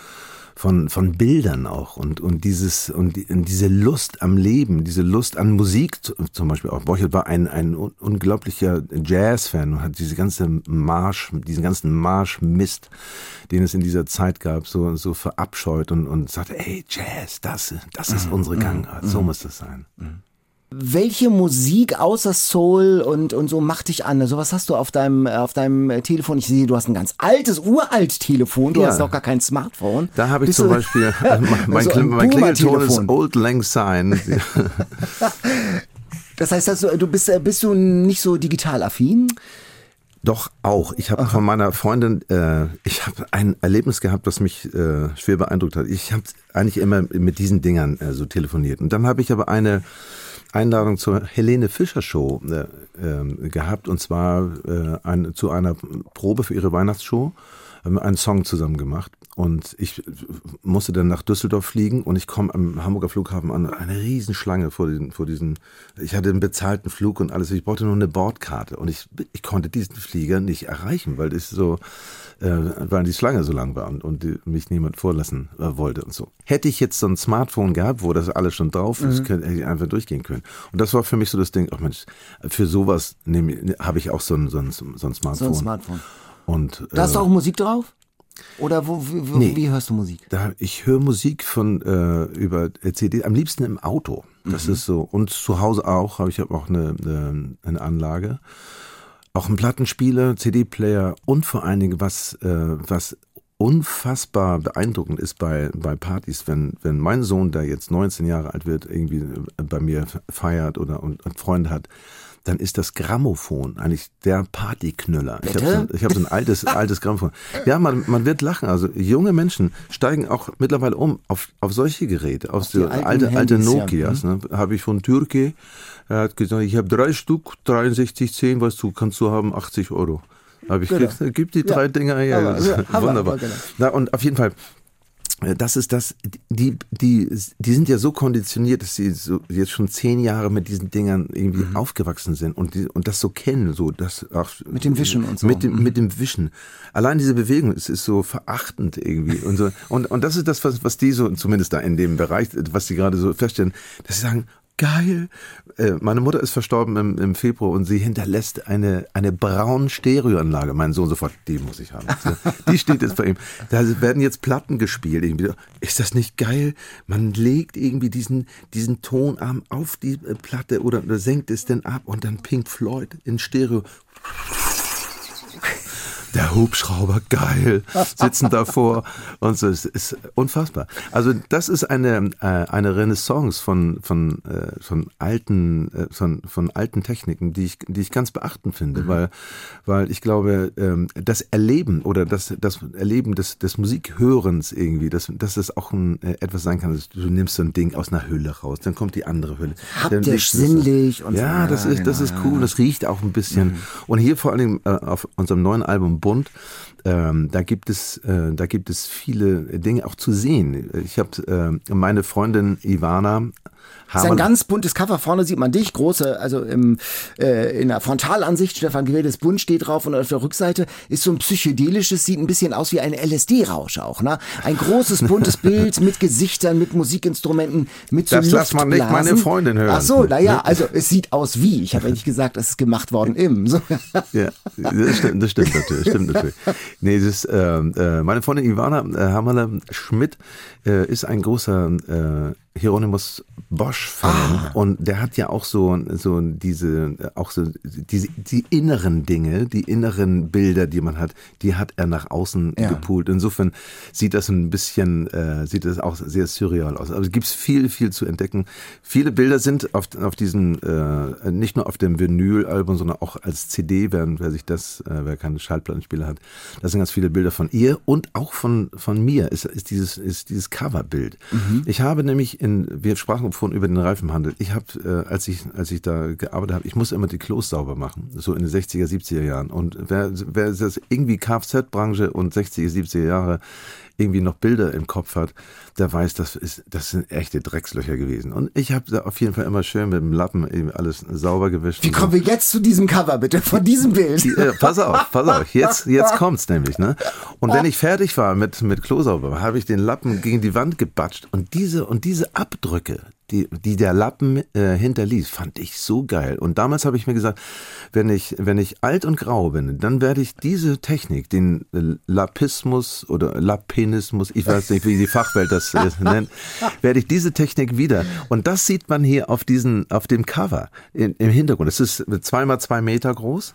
von, von Bildern auch und, und dieses, und, und diese Lust am Leben, diese Lust an Musik zum Beispiel auch. Borchert war ein, ein unglaublicher Jazz-Fan und hat diese ganze Marsch, diesen ganzen Marsch-Mist, den es in dieser Zeit gab, so, so verabscheut und, und sagte, ey, Jazz, das, das ist mhm. unsere Gangart, so mhm. muss das sein. Mhm welche Musik außer Soul und, und so macht dich an? Also was hast du auf deinem, auf deinem Telefon? Ich sehe, du hast ein ganz altes, uralt Telefon. Du ja. hast doch gar kein Smartphone. Da habe ich Bist zum Beispiel, mein, so mein Klingelton ist Old Lang Syne. das heißt, also, du bist, bist du nicht so digital affin? Doch auch. Ich habe von meiner Freundin, äh, ich habe ein Erlebnis gehabt, das mich äh, schwer beeindruckt hat. Ich habe eigentlich immer mit diesen Dingern äh, so telefoniert. Und dann habe ich aber eine Einladung zur Helene Fischer Show äh, äh, gehabt und zwar äh, ein, zu einer Probe für ihre Weihnachtsshow haben einen Song zusammen gemacht und ich musste dann nach Düsseldorf fliegen und ich komme am Hamburger Flughafen an, eine Riesenschlange vor diesen, vor diesen, ich hatte einen bezahlten Flug und alles, ich brauchte nur eine Bordkarte und ich, ich konnte diesen Flieger nicht erreichen, weil das so, äh, weil die Schlange so lang war und, und die, mich niemand vorlassen äh, wollte und so. Hätte ich jetzt so ein Smartphone gehabt, wo das alles schon drauf ist, mhm. könnte, hätte ich einfach durchgehen können. Und das war für mich so das Ding, ach Mensch, für sowas habe ich auch so ein, so ein, so ein Smartphone. So ein Smartphone. Und, da hast du äh, auch Musik drauf? Oder wo, wie, wo, Nee. wie hörst du Musik? Da, ich höre Musik von äh, über CD, am liebsten im Auto. Das ist so. Und zu Hause auch, habe ich hab auch eine, eine, eine Anlage. Auch ein Plattenspieler, CD-Player und vor allen Dingen, was, äh, was unfassbar beeindruckend ist bei, bei Partys, wenn, wenn mein Sohn, der jetzt 19 Jahre alt wird, irgendwie äh, bei mir feiert oder und, und Freunde hat, dann ist das Grammophon eigentlich der Partyknüller. Ich habe so, hab so ein altes, altes Grammophon. Ja, man, man wird lachen. Also junge Menschen steigen auch mittlerweile um auf, auf solche Geräte, auf, die die alten alte, alte Handys, ja. Nokias. Ne? Habe ich von Türke. Er hat gesagt, ich habe drei Stück, 63, 10, weißt du, kannst du haben, 80 Euro. Habe ich Genau. gesagt, gib die drei Ja. Dinger her. Aber, Das ist ja, Wunderbar. genau. Na, und auf jeden Fall, das ist das, die, die, die sind ja so konditioniert, dass sie so jetzt schon zehn Jahre mit diesen Dingern irgendwie Mhm. aufgewachsen sind und, die, und das so kennen, so das auch Mit dem Wischen und so. Mit dem, mit dem Wischen. Allein diese Bewegung, es ist so verachtend irgendwie und so. Und, und das ist das, was, was die so, zumindest da in dem Bereich, was die gerade so feststellen, dass sie sagen, geil. Äh, meine Mutter ist verstorben im, im Februar und sie hinterlässt eine, eine braun Stereoanlage. Mein Sohn sofort, die muss ich haben. Die steht jetzt bei ihm. Da werden jetzt Platten gespielt. Irgendwie. Ist das nicht geil? Man legt irgendwie diesen, diesen Tonarm auf die äh, Platte oder, oder senkt es denn ab und dann Pink Floyd in Stereo. Der Hubschrauber, geil, sitzen davor und so, es ist unfassbar. Also das ist eine, äh, eine Renaissance von, von, äh, von, alten, äh, von, von alten Techniken, die ich, die ich ganz beachtend finde, weil, weil ich glaube, ähm, das Erleben oder das, das Erleben des, des Musikhörens irgendwie, dass, dass es auch ein, äh, etwas sein kann, dass du nimmst so ein Ding aus einer Hülle raus, dann kommt die andere Hülle. Haptisch, sinnlich und so. ja, das ist, das genau, ist cool, das riecht auch ein bisschen. Und hier vor allem äh, auf unserem neuen Album Bunt, ähm, da gibt es, äh, da gibt es viele Dinge auch zu sehen. Ich habe äh, meine Freundin Ivana Das ist ein ganz buntes Cover. Vorne sieht man dich, große, also im, äh, in der Frontalansicht, Stefan Gewildes Bund steht drauf und auf der Rückseite ist so ein psychedelisches, sieht ein bisschen aus wie ein LSD-Rausch auch, ne? Ein großes, buntes Bild mit Gesichtern, mit Musikinstrumenten, mit so Das lass man nicht meine Freundin hören. Ach so, naja, also es sieht aus wie. Ich habe nicht gesagt, es ist gemacht worden im. So. Ja, das stimmt, das stimmt natürlich. Stimmt natürlich. Nee, das ist, ähm, äh, meine Freundin Ivana äh, Hammerle Schmidt äh, ist ein großer Hieronymus Bosch-Fan und der hat ja auch so, so diese, auch so diese, die inneren Dinge, die inneren Bilder, die man hat, die hat er nach außen Ja. gepoolt. Insofern sieht das ein bisschen, äh, sieht das auch sehr surreal aus. Also es gibt viel, viel zu entdecken. Viele Bilder sind auf, auf diesem, äh, nicht nur auf dem Vinyl-Album, sondern auch als CD, wer, wer sich das, äh, wer keine Schallplattenspieler hat, da sind ganz viele Bilder von ihr und auch von, von mir ist, ist dieses, ist dieses Coverbild. Ich habe nämlich in, wir sprachen vorhin über den Reifenhandel. Ich habe, äh, als ich, als ich da gearbeitet habe, ich muss immer die Klos sauber machen, so in den 60er, 70er Jahren. Und wer, wer das irgendwie Kfz-Branche und 60er, 70er Jahre irgendwie noch Bilder im Kopf hat, der weiß, das ist, das sind echte Dreckslöcher gewesen. Und ich habe da auf jeden Fall immer schön mit dem Lappen eben alles sauber gewischt. Wie und so. kommen wir jetzt zu diesem Cover, bitte, von diesem Bild? Äh, pass auf, pass auf, jetzt, jetzt kommt's nämlich, ne? Und wenn ich fertig war mit, mit Klosauber, habe ich den Lappen gegen die Wand gebatscht und diese, und diese Abdrücke, die, die der Lappen äh, hinterließ, fand ich so geil. Und damals habe ich mir gesagt, wenn ich, wenn ich alt und grau bin, dann werde ich diese Technik, den äh, Lapismus oder Lapinismus, ich weiß nicht, wie die Fachwelt das äh, nennt, werde ich diese Technik wieder. Und das sieht man hier auf diesen, auf dem Cover in, im Hintergrund. Es ist zweimal zwei Meter groß.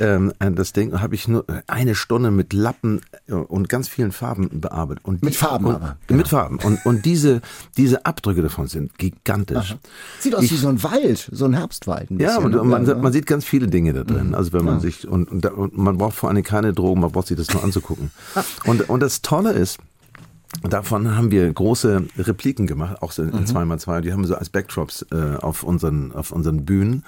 Ähm, das Ding habe ich nur eine Stunde mit Lappen äh, und ganz vielen Farben bearbeitet. Und Mit Farben und, aber, Mit Farben. Und, und diese, diese Abdrücke davon sind gigantisch. Sieht aus wie so ein Wald, so ein Herbstwald. Ein Ja, und ne? man, man sieht ganz viele Dinge da drin. Also wenn man sich und, und, und man braucht vor allem keine Drogen, man braucht sich das nur anzugucken. und, und das Tolle ist, Davon haben wir große Repliken gemacht, auch so in 2x2. Die haben wir so als Backdrops äh, auf, unseren, auf unseren Bühnen.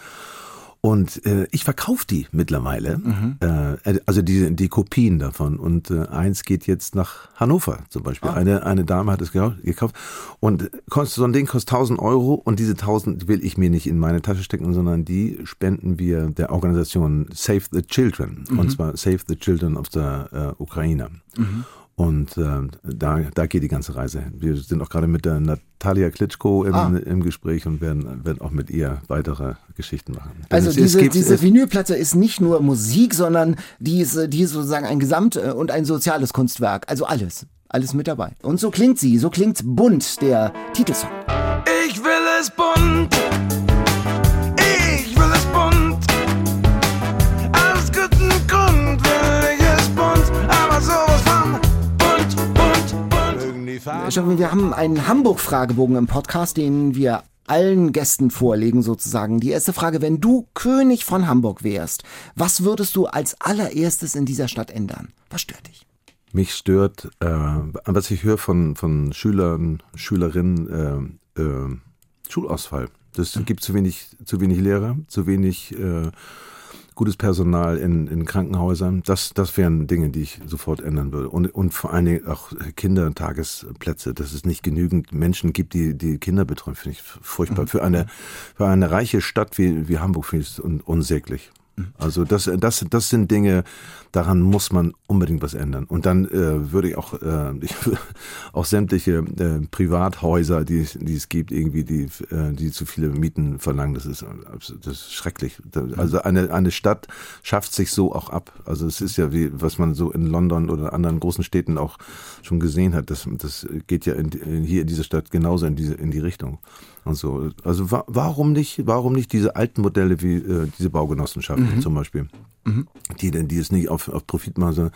Und äh, ich verkaufe die mittlerweile, äh, also die, die Kopien davon. Und äh, eins geht jetzt nach Hannover zum Beispiel. Eine, eine Dame hat es gekau- gekauft. Und kostet, so ein Ding kostet 1000 Euro und diese 1000 will ich mir nicht in meine Tasche stecken, sondern die spenden wir der Organisation Save the Children. Und zwar Save the Children of the äh, Ukraine. Und äh, da, da geht die ganze Reise hin. Wir sind auch gerade mit der Natalia Klitschko im, Ah. im Gespräch und werden, werden auch mit ihr weitere Geschichten machen. Denn Also es- es diese, gibt- diese es- Vinylplatte ist nicht nur Musik, sondern die ist, die ist sozusagen ein Gesamt- äh, und ein soziales Kunstwerk. Also alles. Alles mit dabei. Und so klingt sie, so klingt bunt, der Titelsong. Ich will es bunt. Wir haben einen Hamburg-Fragebogen im Podcast, den wir allen Gästen vorlegen sozusagen. Die erste Frage, wenn du König von Hamburg wärst, was würdest du als allererstes in dieser Stadt ändern? Was stört dich? Mich stört, äh, was ich höre von, von Schülern, Schülerinnen, äh, äh, Schulausfall. Das gibt zu wenig, zu wenig Lehrer, zu wenig äh, gutes Personal in, in Krankenhäusern. Das, das wären Dinge, die ich sofort ändern würde. Und, und vor allen Dingen auch Kindertagesplätze, dass es nicht genügend Menschen gibt, die die Kinder betreuen, finde ich furchtbar. Für eine, für eine reiche Stadt wie, wie Hamburg finde ich es un, unsäglich. Also das, das, das sind Dinge, daran muss man unbedingt was ändern. Und dann äh, würde ich auch, äh, ich auch sämtliche äh, Privathäuser, die, es- die es gibt, irgendwie, die, äh, die zu viele Mieten verlangen, das ist, das ist schrecklich. Also eine, eine Stadt schafft sich so auch ab. Also es ist ja wie, was man so in London oder anderen großen Städten auch schon gesehen hat. Das, das geht ja in, in, hier in dieser Stadt genauso in diese, in die Richtung. Und so. Also wa warum nicht, warum nicht diese alten Modelle wie äh, diese Baugenossenschaften zum Beispiel? Die, denn- die es nicht auf, auf Profit machen, sondern,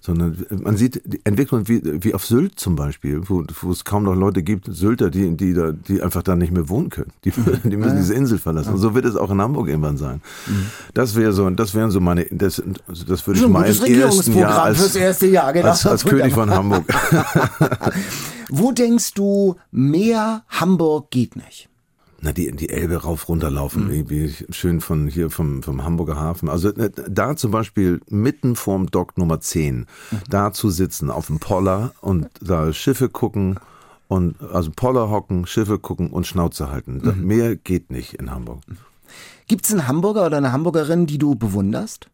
sondern man sieht die Entwicklung wie, wie auf Sylt zum Beispiel, wo, wo es kaum noch Leute gibt, Sylter, die, die, da, die einfach da nicht mehr wohnen können. Die, die müssen diese Insel verlassen. Und so wird es auch in Hamburg irgendwann sein. Das wäre so, das wären so meine, das, das würde ich Schon ein mal im ersten Jahr als, fürs erste Jahr, genau. als, als König von Hamburg. Wo denkst du, mehr Hamburg geht nicht? Na, die, die Elbe rauf, runterlaufen, irgendwie schön von hier vom, vom Hamburger Hafen. Also äh, da zum Beispiel mitten vorm Dock Nummer 10, da zu sitzen auf dem Poller und da Schiffe gucken und also Poller hocken, Schiffe gucken und Schnauze halten. Da, Mehr geht nicht in Hamburg. Gibt es einen Hamburger oder eine Hamburgerin, die du bewunderst?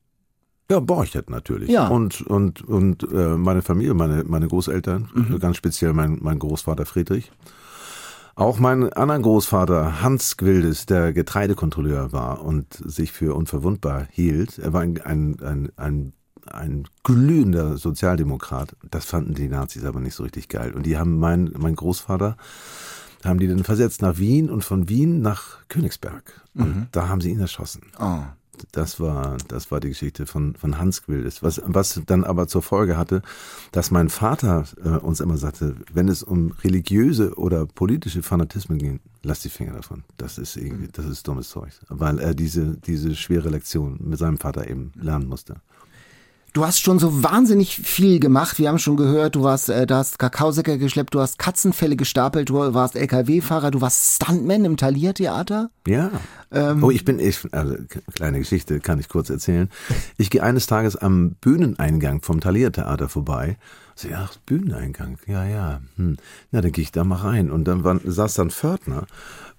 Ja, Borchert natürlich. Ja. Und, und, und äh, meine Familie, meine, meine Großeltern, ganz speziell mein, mein Großvater Friedrich. Auch mein anderen Großvater Hans Gwildes, der Getreidekontrolleur war und sich für unverwundbar hielt. Er war ein, ein, ein, ein, ein glühender Sozialdemokrat. Das fanden die Nazis aber nicht so richtig geil. Und die haben mein, mein Großvater, haben die dann versetzt nach Wien und von Wien nach Königsberg. Und da haben sie ihn erschossen. Oh. Das war, das war die Geschichte von, von Hans Gwildes. Was, was dann aber zur Folge hatte, dass mein Vater äh, uns immer sagte, wenn es um religiöse oder politische Fanatismen ging, lass die Finger davon. Das ist irgendwie, das ist dummes Zeug. Weil er diese, diese schwere Lektion mit seinem Vater eben lernen musste. Du hast schon so wahnsinnig viel gemacht. Wir haben schon gehört, du warst, äh, du hast Kakaosäcke geschleppt, du hast Katzenfälle gestapelt, du warst LKW-Fahrer, du warst Stuntman im Thalia-Theater. Ja. oh, ich bin, ich, also kleine Geschichte kann ich kurz erzählen. Ich gehe eines Tages am Bühneneingang vom Thalia Theater vorbei. So, ja, Bühneneingang, ja, ja. Hm. Na, dann gehe ich da mal rein. Und dann war, saß dann Pförtner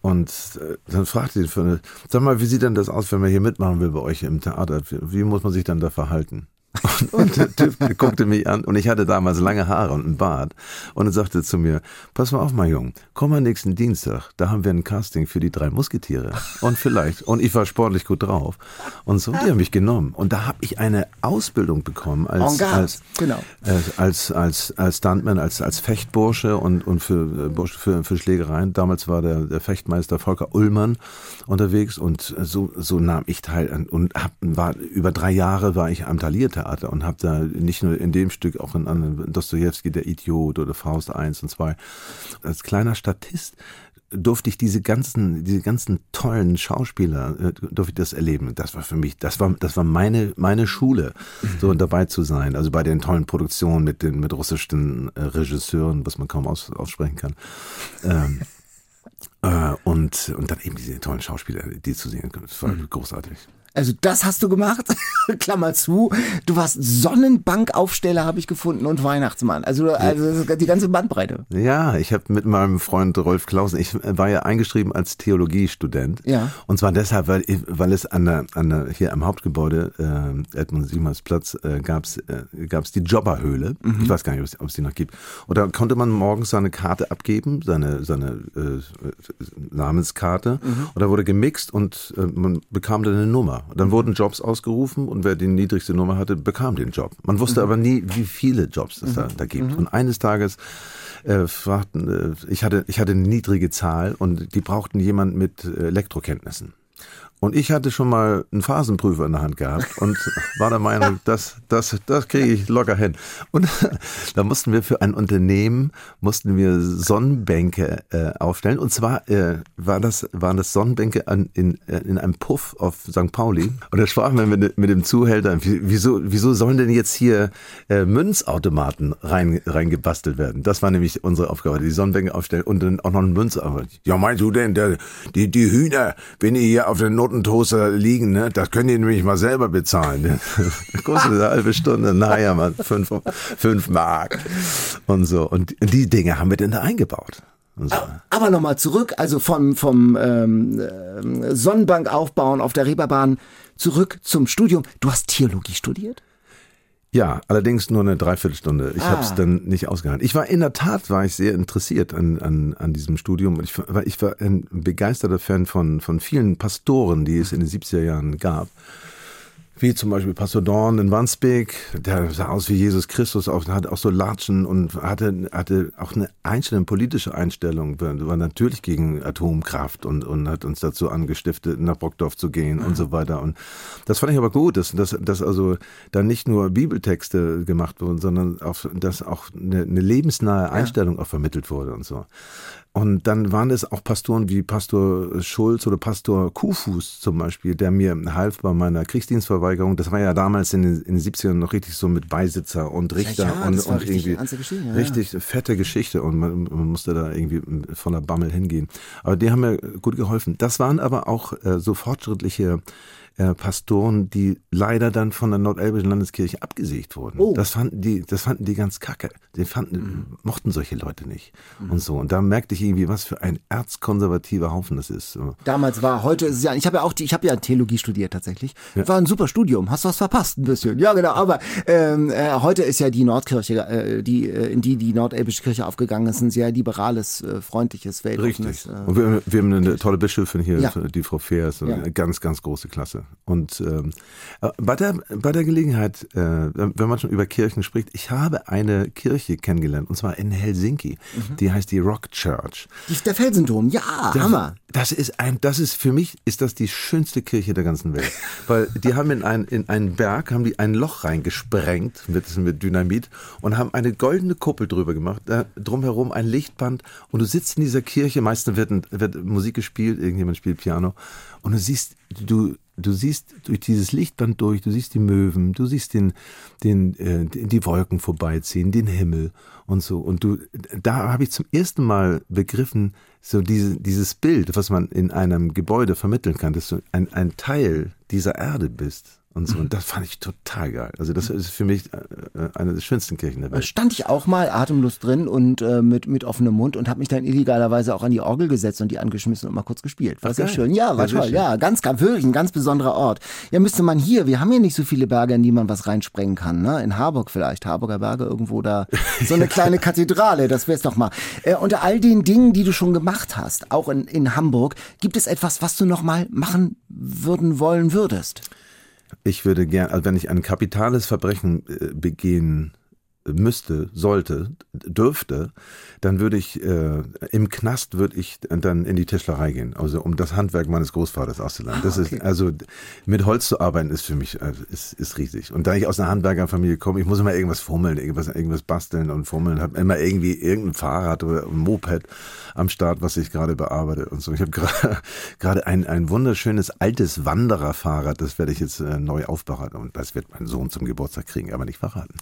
und äh, dann fragte die Pförtner, sag mal, wie sieht denn das aus, wenn man hier mitmachen will bei euch im Theater? Wie muss man sich dann da verhalten? Und, der Typ guckte mich an und ich hatte damals lange Haare und einen Bart. Und er sagte zu mir, pass mal auf, mein Junge, komm mal nächsten Dienstag, da haben wir ein Casting für die drei Musketiere. Und vielleicht, und ich war sportlich gut drauf. Und so, die haben mich genommen. Und da habe ich eine Ausbildung bekommen En als, als, genau. äh, als, als, als Stuntman, als, als Fechtbursche und, und für, äh, für, für Schlägereien. Damals war der, der Fechtmeister Volker Ullmann unterwegs und so, so nahm ich teil an und hab, war, über drei Jahre war ich am Thalia-Theater und habe da nicht nur in dem Stück, auch in anderen, Dostoevsky, der Idiot oder Faust 1 und 2, als kleiner Statist durfte ich diese ganzen, diese ganzen tollen Schauspieler, äh, durfte ich das erleben. Das war für mich, das war, das war meine, meine Schule, so dabei zu sein. Also bei den tollen Produktionen mit den, mit russischen äh, Regisseuren, was man kaum aus, aussprechen kann. Ähm, äh, und, und dann eben diese tollen Schauspieler, die zu sehen, das war großartig. Also das hast du gemacht, Klammer zu. Du warst Sonnenbankaufsteller, habe ich gefunden, und Weihnachtsmann. Also, also die ganze Bandbreite. Ja, ich habe mit meinem Freund Rolf Klausen, ich war ja eingeschrieben als Theologiestudent. Ja. Und zwar deshalb, weil, weil es an der, an der, hier am Hauptgebäude, äh, Edmund Siemers Platz, äh, gab's äh, gab's die Jobberhöhle. Mhm. Ich weiß gar nicht, ob es, ob es die noch gibt. Und da konnte man morgens seine Karte abgeben, seine, seine äh, Namenskarte. Mhm. Und da wurde gemixt und äh, man bekam dann eine Nummer. Mhm. Dann wurden Jobs ausgerufen und wer die niedrigste Nummer hatte, bekam den Job. Man Mhm. wusste aber nie, wie viele Jobs es da, da gibt. Und eines Tages äh, fragten, äh, ich hatte ich hatte eine niedrige Zahl und die brauchten jemand mit äh, Elektrokenntnissen. Und ich hatte schon mal einen Phasenprüfer in der Hand gehabt und war der Meinung, das, das, das kriege ich locker hin. Und da mussten wir für ein Unternehmen, mussten wir Sonnenbänke äh, aufstellen. Und zwar äh, war das, waren das Sonnenbänke an, in, äh, in einem Puff auf St. Pauli. Und da sprachen wir mit, mit dem Zuhälter, wie- wieso, wieso sollen denn jetzt hier äh, Münzautomaten rein, reingebastelt werden? Das war nämlich unsere Aufgabe, die Sonnenbänke aufstellen und dann auch noch einen Münzautomat. Ja, meinst du denn, der, die, die Hühner, wenn die hier auf den Notentoaster liegen, ne, das können die nämlich mal selber bezahlen. Das kostet eine halbe Stunde, naja, mal fünf, fünf Mark und so. Und die Dinge haben wir denn da eingebaut. So. Aber nochmal zurück, also vom, vom ähm, ähm, Sonnenbank aufbauen auf der Reeperbahn zurück zum Studium. Du hast Theologie studiert? Ja, allerdings nur eine Dreiviertelstunde. Ich Ah. habe es dann nicht ausgehalten. Ich war in der Tat war ich sehr interessiert an, an, an diesem Studium. Und Ich war, ich war ein begeisterter Fan von, von vielen Pastoren, die es in den 70er Jahren gab. Wie zum Beispiel Pastor Dorn in Wandsbek, der sah aus wie Jesus Christus, auch, hatte auch so Latschen und hatte, hatte auch eine Einstellung, politische Einstellung, war natürlich gegen Atomkraft und, und hat uns dazu angestiftet, nach Brockdorf zu gehen und so weiter. Und das fand ich aber gut, dass, dass, dass also da nicht nur Bibeltexte gemacht wurden, sondern auch, dass auch eine, eine lebensnahe Einstellung auch vermittelt wurde und so. Und dann waren es auch Pastoren wie Pastor Schulz oder Pastor Kufus zum Beispiel, der mir half bei meiner Kriegsdienstverweigerung. Das war ja damals in den, in den 70ern noch richtig so mit Beisitzer und Richter ja, und, das war und richtig irgendwie ja, richtig fette Geschichte und man, man musste da irgendwie voller Bammel hingehen. Aber die haben mir gut geholfen. Das waren aber auch äh, so fortschrittliche äh, Pastoren, die leider dann von der Nordelbischen Landeskirche abgesägt wurden. Oh. Das fanden die, das fanden die ganz kacke. Die fanden, mochten solche Leute nicht und so. Und da merkte ich irgendwie, was für ein erzkonservativer Haufen das ist. Damals war, heute ist es ja, ich habe ja auch, die, ich habe ja Theologie studiert tatsächlich. War ein super Studium, hast was verpasst ein bisschen. Ja, genau, aber ähm, äh, heute ist ja die Nordkirche, äh, die, äh, in die die Nordelbische Kirche aufgegangen ist, ein sehr liberales, äh, freundliches, weltoffenes. Richtig. Äh, Und wir, wir haben eine tolle Bischöfin hier, Ja. die Frau Fehr, ist Ja. eine ganz, ganz große Klasse. Und ähm, äh, bei, der, bei der Gelegenheit, äh, wenn man schon über Kirchen spricht, ich habe eine Kirche kennengelernt, und zwar in Helsinki. Mhm. Die heißt die Rock Church. die, der Felsendom, ja, Das- Hammer. Das ist ein, das ist für mich ist das die schönste Kirche der ganzen Welt, weil die haben in einen in einen Berg haben die ein Loch reingesprengt mit mit Dynamit und haben eine goldene Kuppel drüber gemacht, da drumherum ein Lichtband und du sitzt in dieser Kirche, meistens wird ein- wird Musik gespielt, irgendjemand spielt Piano und du siehst du Du siehst durch dieses Lichtband durch, du siehst die Möwen, du siehst den, den, äh, die Wolken vorbeiziehen, den Himmel und so. Und du, da habe ich zum ersten Mal begriffen, so diese, dieses Bild, was man in einem Gebäude vermitteln kann, dass du ein, ein Teil dieser Erde bist. Und so. Und das fand ich total geil. Also das ist für mich äh, eine der schönsten Kirchen der Da Welt. stand ich auch mal atemlos drin und äh, mit, mit offenem Mund und habe mich dann illegalerweise auch an die Orgel gesetzt und die angeschmissen und mal kurz gespielt. War Ach, sehr geil. schön. Ja, war Ja, toll. schön. Ja, ganz, ganz, wirklich ein ganz besonderer Ort. Ja, müsste man hier, wir haben hier nicht so viele Berge, in die man was reinsprengen kann. Ne? In Harburg vielleicht, Harburger Berge irgendwo da. So eine kleine Kathedrale, das wär's doch mal. Äh, unter all den Dingen, die du schon gemacht hast, auch in, in Hamburg, gibt es etwas, was du noch mal machen würden wollen würdest? Ich würde gern, also wenn ich ein kapitales Verbrechen äh, begehen müsste, sollte, dürfte, dann würde ich äh, im Knast würde ich dann in die Tischlerei gehen, also um das Handwerk meines Großvaters auszulernen. Das ist also mit Holz zu arbeiten ist für mich äh, ist, ist riesig. Und da ich aus einer Handwerkerfamilie komme, ich muss immer irgendwas fummeln, irgendwas irgendwas basteln und fummeln, habe immer irgendwie irgendein Fahrrad oder ein Moped am Start, was ich gerade bearbeite und so. Ich habe gerade ein ein wunderschönes altes Wandererfahrrad, das werde ich jetzt äh, neu aufbereiten und das wird mein Sohn zum Geburtstag kriegen, aber nicht verraten.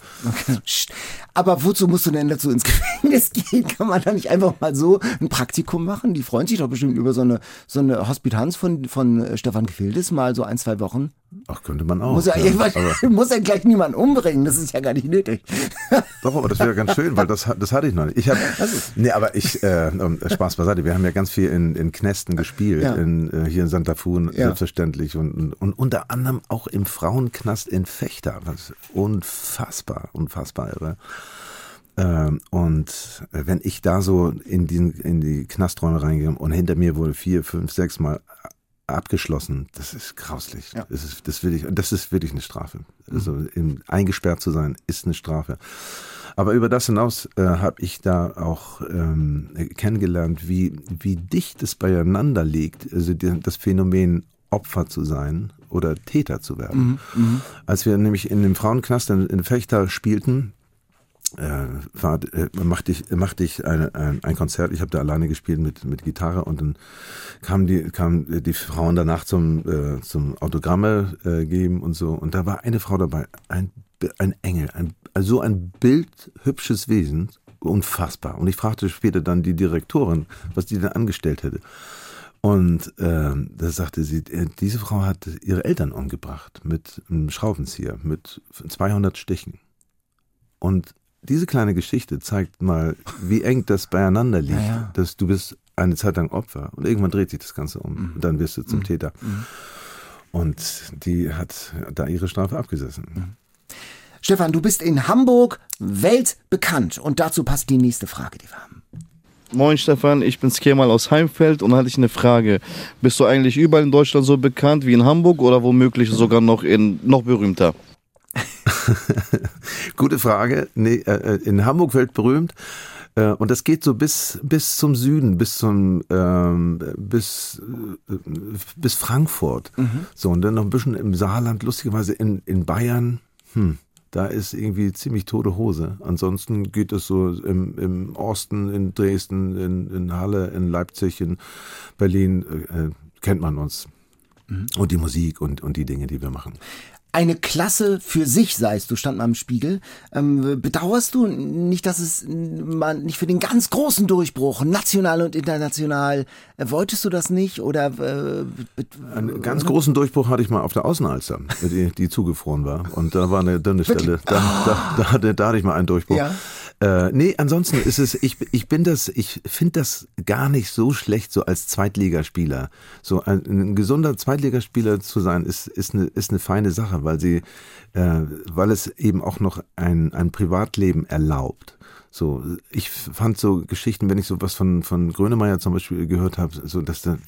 Psst. Aber wozu musst du denn dazu ins Gefängnis gehen? Kann man da nicht einfach mal so ein Praktikum machen? Die freuen sich doch bestimmt über so eine, so eine Hospitanz von, von äh, Stefan Gefildes, mal so ein, zwei Wochen Ach, könnte man auch. Muss ja. aber, muss er gleich niemanden umbringen, das ist ja gar nicht nötig. doch, aber das wäre ganz schön, weil das, das hatte ich noch nicht. Ich hab, nee, aber ich, äh, Spaß beiseite, wir haben ja ganz viel in, in Knästen gespielt, Ja. in, äh, hier in Santa Fu Ja. selbstverständlich und, und unter anderem auch im Frauenknast in Fechter, was unfassbar, unfassbar irre. Ähm, und äh, wenn ich da so in, diesen, in die Knasträume reingehe und hinter mir wurde vier, fünf, sechs Mal abgeschlossen, das ist grauslich. Ja. Das, ist, das, will ich, das ist wirklich eine Strafe. Also im, eingesperrt zu sein, ist eine Strafe. Aber über das hinaus äh, habe ich da auch ähm, kennengelernt, wie, wie dicht es beieinander liegt, also die, das Phänomen Opfer zu sein oder Täter zu werden. Als wir nämlich in dem Frauenknast in, in Fechter spielten, äh, war, äh, machte ich, machte ich eine, ein, ein Konzert. Ich habe da alleine gespielt mit, mit Gitarre und dann kamen die, kamen die Frauen danach zum, äh, zum Autogramme äh, geben und so. Und da war eine Frau dabei, ein, ein Engel, ein, so ein bildhübsches Wesen, unfassbar. Und ich fragte später dann die Direktorin, was die denn angestellt hätte. Und ähm, da sagte sie, äh, diese Frau hat ihre Eltern umgebracht mit einem Schraubenzieher, mit 200 Stichen. Und diese kleine Geschichte zeigt mal, wie eng das beieinander liegt, Ja, ja. dass du bist eine Zeit lang Opfer und irgendwann dreht sich das Ganze um und dann wirst du zum Täter. Und die hat da ihre Strafe abgesessen. Stefan, du bist in Hamburg weltbekannt und dazu passt die nächste Frage, die wir haben. Moin Stefan, ich bin's Kemal aus Heimfeld und hatte ich eine Frage. Bist du eigentlich überall in Deutschland so bekannt wie in Hamburg oder womöglich sogar noch in noch berühmter? Gute Frage. Nee, äh, in Hamburg weltberühmt. Äh, Und das geht so bis, bis zum Süden, bis zum ähm, bis, äh, bis Frankfurt. So, und dann noch ein bisschen im Saarland, lustigerweise in, in Bayern, hm, da ist irgendwie ziemlich tote Hose. Ansonsten geht es so im, im Osten, in Dresden, in, in Halle, in Leipzig, in Berlin, äh, kennt man uns. Und die Musik und, und die Dinge, die wir machen. Eine Klasse für sich seist, du stand mal im Spiegel. Ähm, bedauerst du nicht, dass es man nicht für den ganz großen Durchbruch, national und international, äh, wolltest du das nicht? Oder äh, Einen ganz großen Durchbruch hatte ich mal auf der Außenalster, die, die zugefroren war. Und da war eine dünne Stelle. Da, da, da, hatte, da hatte ich mal einen Durchbruch. Ja. Äh, nee, ansonsten ist es, ich, ich bin das, ich finde das gar nicht so schlecht, so als Zweitligaspieler. So ein, ein gesunder Zweitligaspieler zu sein, ist, ist, eine, ist eine feine Sache, weil sie, äh, weil es eben auch noch ein, ein Privatleben erlaubt. So, ich fand so Geschichten, wenn ich so was von, von Grönemeyer zum Beispiel gehört habe, so dass der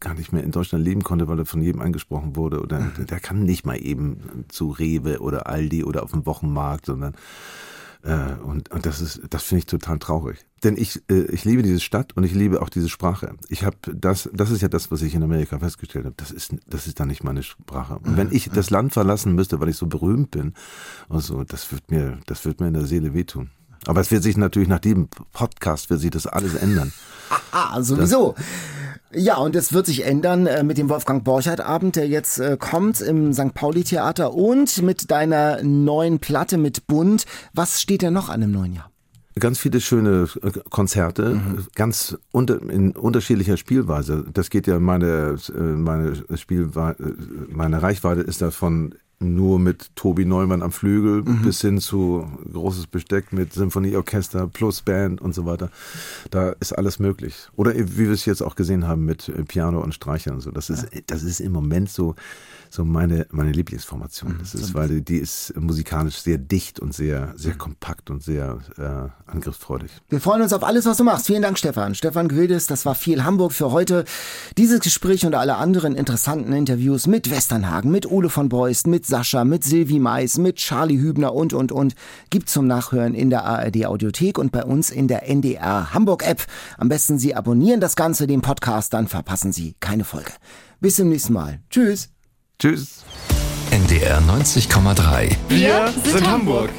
gar nicht mehr in Deutschland leben konnte, weil er von jedem angesprochen wurde. Oder der kann nicht mal eben zu Rewe oder Aldi oder auf dem Wochenmarkt, sondern äh, und, und das ist, das finde ich total traurig. Denn ich, äh, ich liebe diese Stadt und ich liebe auch diese Sprache. Ich habe das, das ist ja das, was ich in Amerika festgestellt habe. Das ist, das ist dann nicht meine Sprache. Und wenn ich das Land verlassen müsste, weil ich so berühmt bin, also das wird mir, das wird mir in der Seele wehtun. Aber es wird sich natürlich nach diesem Podcast wird sich das alles ändern. Ah, sowieso. Ja, und es wird sich ändern äh, mit dem Wolfgang Borchardt Abend, der jetzt äh, kommt im St. Pauli Theater und mit deiner neuen Platte mit Bund. Was steht denn noch an im neuen Jahr? Ganz viele schöne äh, Konzerte, ganz unter, in unterschiedlicher Spielweise. Das geht ja meine äh, meine Spielweise, meine Reichweite ist davon nur mit Tobi Neumann am Flügel bis hin zu großes Besteck mit Symphonieorchester plus Band und so weiter. Da ist alles möglich. Oder wie wir es jetzt auch gesehen haben mit Piano und Streichern und so. Das ist das ist im Moment so so meine meine Lieblingsformation. Das ist, weil die, die ist musikalisch sehr dicht und sehr sehr kompakt und sehr äh, angriffsfreudig. Wir freuen uns auf alles, was du machst. Vielen Dank, Stefan. Stefan Gwildes, das war viel Hamburg für heute. Dieses Gespräch und alle anderen interessanten Interviews mit Westernhagen, mit Ole von Beust, mit Sascha, mit Silvi Mais, mit Charlie Hübner und, und, und gibt's zum Nachhören in der ARD Audiothek und bei uns in der NDR Hamburg App. Am besten Sie abonnieren das Ganze, den Podcast, dann verpassen Sie keine Folge. Bis zum nächsten Mal. Tschüss. Tschüss. NDR 90,3. Wir sind Hamburg.